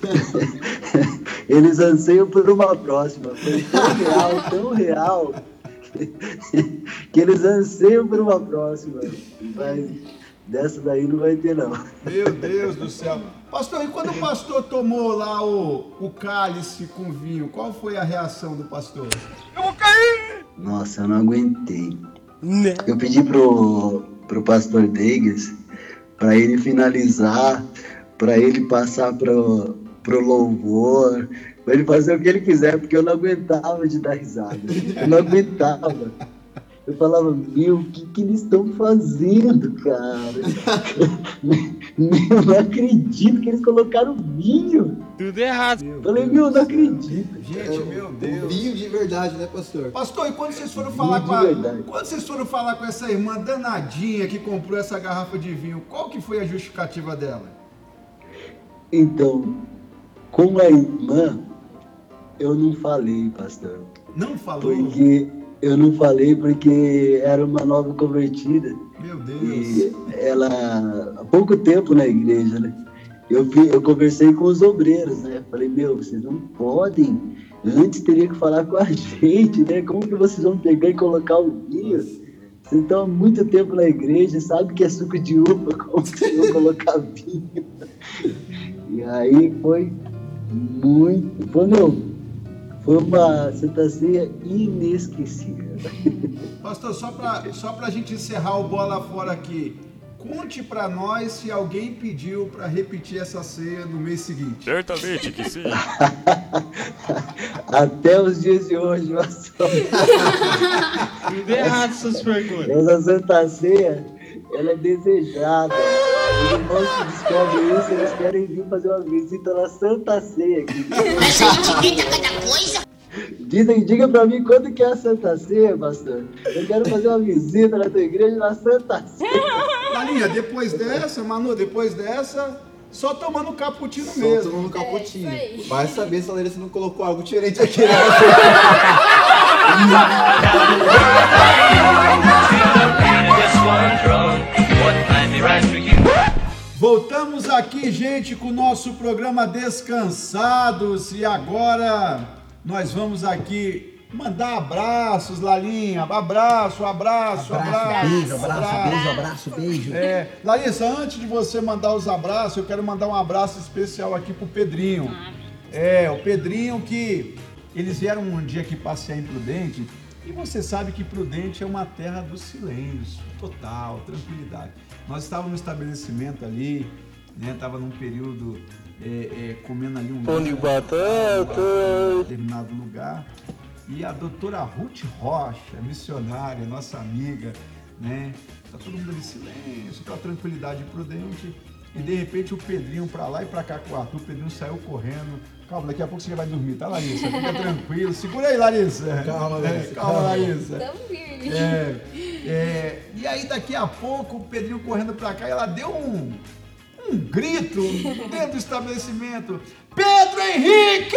*laughs* Eles anseiam por uma próxima. Foi tão real, tão real, *laughs* que eles anseiam por uma próxima. Mas dessa daí não vai ter, não. Meu Deus do céu. Pastor, e quando o pastor tomou lá o, o cálice com vinho, qual foi a reação do pastor? Nossa, eu não aguentei. Eu pedi pro, pro pastor Degas para ele finalizar, para ele passar pro, pro louvor, para ele fazer o que ele quiser, porque eu não aguentava de dar risada. Eu não aguentava. Eu falava, meu, o que, que eles estão fazendo, cara? meu, não acredito que eles colocaram vinho. Tudo errado. Eu falei, meu, não acredito. Gente, meu Deus. Vinho de verdade, né, pastor? Pastor, e quando vocês foram falar de com a, verdade. quando vocês foram falar com essa irmã danadinha que comprou essa garrafa de vinho, qual que foi a justificativa dela? Então, com a irmã, eu não falei, pastor. Não falou? Porque eu não falei porque era uma nova convertida. Meu Deus. E ela, há pouco tempo na igreja, né? Eu, eu conversei com os obreiros, né? Falei, meu, vocês não podem. Antes teria que falar com a *laughs* gente, né? Como que vocês vão pegar e colocar o vinho? Vocês estão há muito tempo na igreja, sabe que é suco de uva, *laughs* como que vocês vão colocar vinho? E aí foi muito. Foi, meu, foi uma Santa Ceia inesquecível. *laughs* Pastor, só pra, só pra gente encerrar o bola fora aqui, conte pra nós se alguém pediu pra repetir essa ceia no mês seguinte. Certamente que sim. *laughs* Até os dias de hoje, pastor. *laughs* Tudo errado essas perguntas. Essa Santa Ceia, ela é desejada. Os irmãos que descobrem isso, eles querem vir fazer uma visita na Santa Ceia. aqui. Dizem, diga pra mim quando que é a Santa Ceia, pastor. Eu quero fazer uma visita na tua igreja na Santa Ceia. Lalinha, depois dessa, Manu, depois dessa, só tomando cappuccino Só mesmo. tomando capotinho. É. Vai saber se a Larissa não colocou algo diferente aqui, né? *laughs* *laughs* Voltamos aqui, gente, com o nosso programa Descansados e agora nós vamos aqui mandar abraços, Lalinha. Abraço, abraço, abraço. beijo, abraço, beijo, abraço, beijo. É, Larissa, antes de você mandar os abraços, eu quero mandar um abraço especial aqui pro Pedrinho. É, o Pedrinho que eles vieram um dia aqui passear em Prudente e você sabe que Prudente é uma terra do silêncio, total, tranquilidade. Nós estávamos no estabelecimento ali, né? Tava num período é, é, comendo ali um Pão de lanche, batata. em determinado lugar. E a doutora Ruth Rocha, missionária, nossa amiga, né? Tá todo mundo ali em silêncio, aquela tranquilidade prudente. E de repente o Pedrinho pra lá e pra cá com o Arthur, o Pedrinho saiu correndo. Calma, daqui a pouco você já vai dormir, tá, Larissa? Fica tranquilo. Segura aí, Larissa. Calma, É, Larissa, *laughs* calma, calma. Larissa. Tão firme. É, é, e aí daqui a pouco o Pedrinho correndo pra cá e ela deu um, um grito dentro do estabelecimento. Pedro Henrique!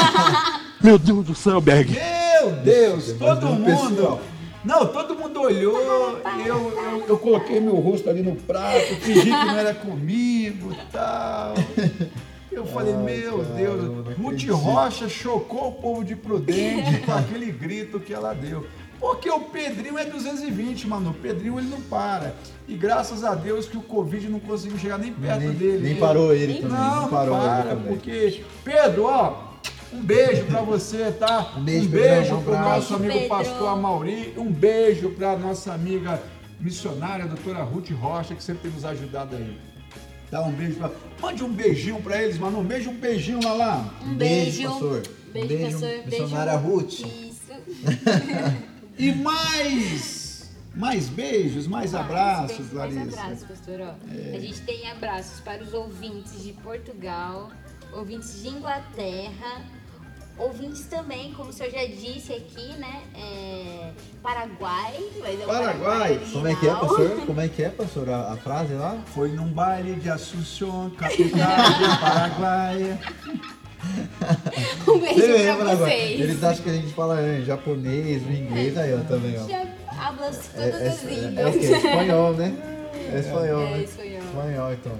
*laughs* Meu Deus do céu, Berg. Meu Deus, todo um mundo. Não, todo mundo olhou, eu, eu, eu coloquei meu rosto ali no prato, fingi que não era comigo e tal. *laughs* Eu falei, meu caramba, Deus, Ruth. Rocha chocou o povo de Prudente *laughs* com aquele grito que ela deu. Porque o Pedrinho é 220, mano. O Pedrinho ele não para. E graças a Deus que o Covid não conseguiu chegar nem perto Nem, dele. nem Ele- parou ele Nem também. não, Não parou ele para, também. porque. Pedro, ó, um beijo pra você, tá? Um beijo, um beijo pro abraço. nosso amigo Pedro. pastor Amauri. Um beijo pra nossa amiga missionária, doutora Ruth Rocha, que sempre tem nos ajudado aí. Dá um beijo pra. Mande um beijinho pra eles, mano. Um beijo, um beijinho lá lá. Um Beijo, beijo. pastor. Beijo, Beijo, pastor. missionária beijo. Ruth. Isso. *laughs* E mais. Mais beijos, mais abraços, beijos, mais Larissa. abraços, pastor. Ó, A gente tem abraços para os ouvintes de Portugal, ouvintes de Inglaterra, ouvintes também, como o senhor já disse aqui, né? é, Paraguai. Mas é o Paraguai. Como é que é, pastor? Como é que é, pastor? A, a frase lá? Foi num baile de Assunção, capital do Paraguai. *laughs* Um beijo Você pra vocês. Eles acham que a gente fala em japonês, inglês, aí eu também, ó. Já hablo falas É, todas é, as é, línguas. é o quê? Espanhol, né? *laughs* É espanhol, É, né? espanhol. Espanhol, então.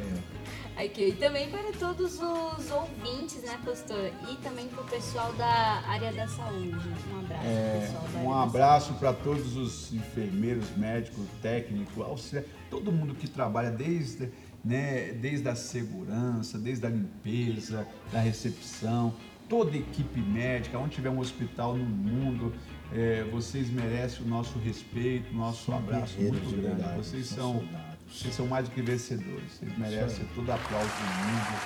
Aqui, e também para todos os ouvintes, né, pastor? E também para o pessoal da área da saúde. Um abraço, É, pessoal da área um abraço para todos os enfermeiros, médicos, técnicos, auxiliares, todo mundo que trabalha desde, né, desde a segurança, desde a limpeza, da recepção, toda a equipe médica, onde tiver um hospital no mundo, é, vocês merecem o nosso respeito, o nosso São abraço muito de grande. verdade, Vocês são. Vocês são mais do que vencedores. Vocês merecem todo aplauso do mundo,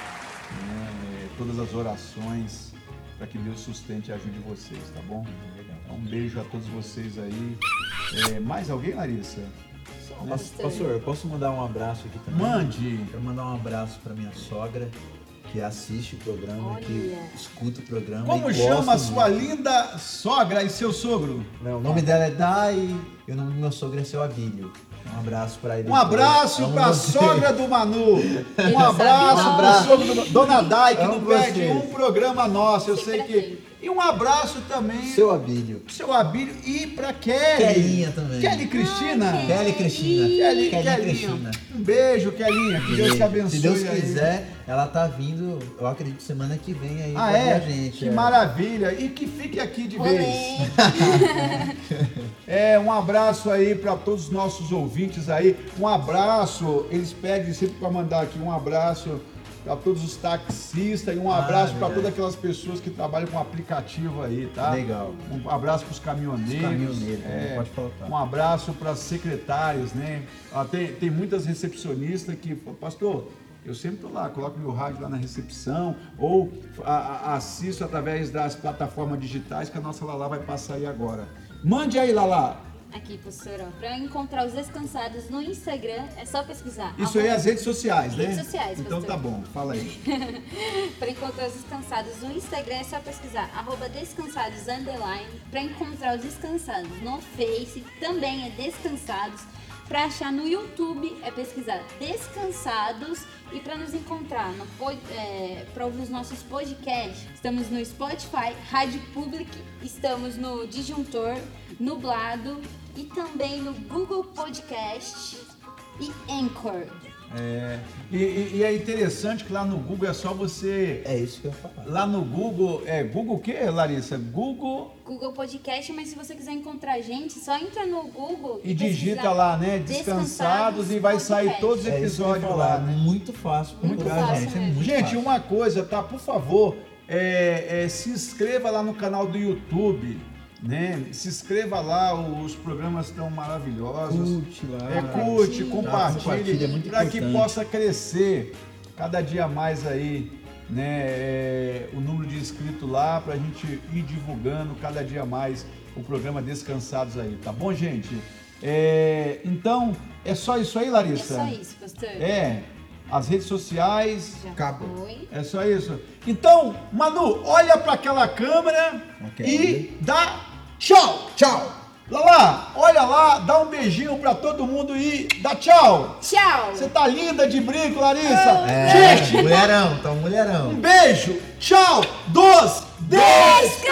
né, todas as orações para que Deus sustente e ajude vocês, tá bom? Então, um beijo a todos vocês aí. É, mais alguém, Larissa? Mas, pastor, eu posso mandar um abraço aqui também? Mande. Quero mandar um abraço pra minha sogra, que assiste o programa, que Olha. escuta o programa. Como e chama a sua muito. linda sogra e seu sogro? Não, o nome dela é Dai e o nome do meu sogro é seu Abílio. Um abraço pra ele. Um abraço para a você. sogra do Manu. *laughs* Um abraço para o sogro do Manu. Dona Dai, que não perde um programa nosso, eu sei que. E um abraço também Seu Abílio. seu Abílio e para Kelly. Kelinha também. Kelly Cristina. Ai, Kelly Cristina. Kelly, Kelly Kelly. Cristina. Um beijo, Kelinha. Que Deus te abençoe. Se Deus aí. quiser, ela tá vindo, eu acredito, semana que vem aí Ah, pra é? a gente. que é. maravilha. E que fique aqui de Olê. vez. *laughs* É, um abraço aí para todos os nossos ouvintes aí. Um abraço, eles pedem sempre para mandar aqui um abraço para todos os taxistas e um Ah, abraço para todas aquelas pessoas que trabalham com aplicativo aí, tá? Legal. Um abraço para os caminhoneiros. Os caminhoneiros, é, não pode faltar. Um abraço para as secretárias, né? Ah, tem, tem muitas recepcionistas que, falam, pastor, eu sempre estou lá, coloco meu rádio lá na recepção ou a- a- assisto através das plataformas digitais que a nossa Lala vai passar aí agora. Mande aí, Lala. Aqui, ó. Pra encontrar os descansados no Instagram, é só pesquisar. Isso aí é as redes sociais, né? Redes sociais, Então pastor. tá bom, fala aí. *laughs* Para encontrar os descansados no Instagram é só pesquisar arroba descansados underline. Para encontrar os descansados no Face também é descansados. Para achar no YouTube é pesquisar descansados e para nos encontrar é, para ouvir os nossos podcasts estamos no Spotify, Rádio Public, estamos no Disjuntor, Nublado e também no Google Podcast e Anchor. É, e, e- e é interessante que lá no Google é só você. É isso que eu ia falar. Lá no Google, é Google o quê, Larissa? Google Google Podcast, mas se você quiser encontrar a gente, só entra no Google e pesquisa digita lá, né? Descansados e vai sair Podcast. todos os É episódios falar. lá, né? Muito fácil Muito a fácil gente. É muito Gente, fácil. uma coisa, tá? Por favor, é, é, se inscreva lá no canal do YouTube, né? Se inscreva lá, os programas estão maravilhosos. Curte lá. É, curte, compartilha, compartilhe, é para que possa crescer cada dia mais aí, né? é, o número de inscritos lá, para a gente ir divulgando cada dia mais o programa Descansados aí, tá bom, gente? É, então, é só isso aí, É Larissa? só isso, pastor. É, as redes sociais, Já Acabou. foi. é só isso. Então, Manu, olha para aquela câmera Ok. e dá Tchau! Tchau! Lala, olha lá, dá um beijinho pra todo mundo e dá tchau. Tchau. Você tá linda de brinco, Larissa. É, é Gente, mulherão, tá um mulherão. Um beijo, tchau, dos descansados!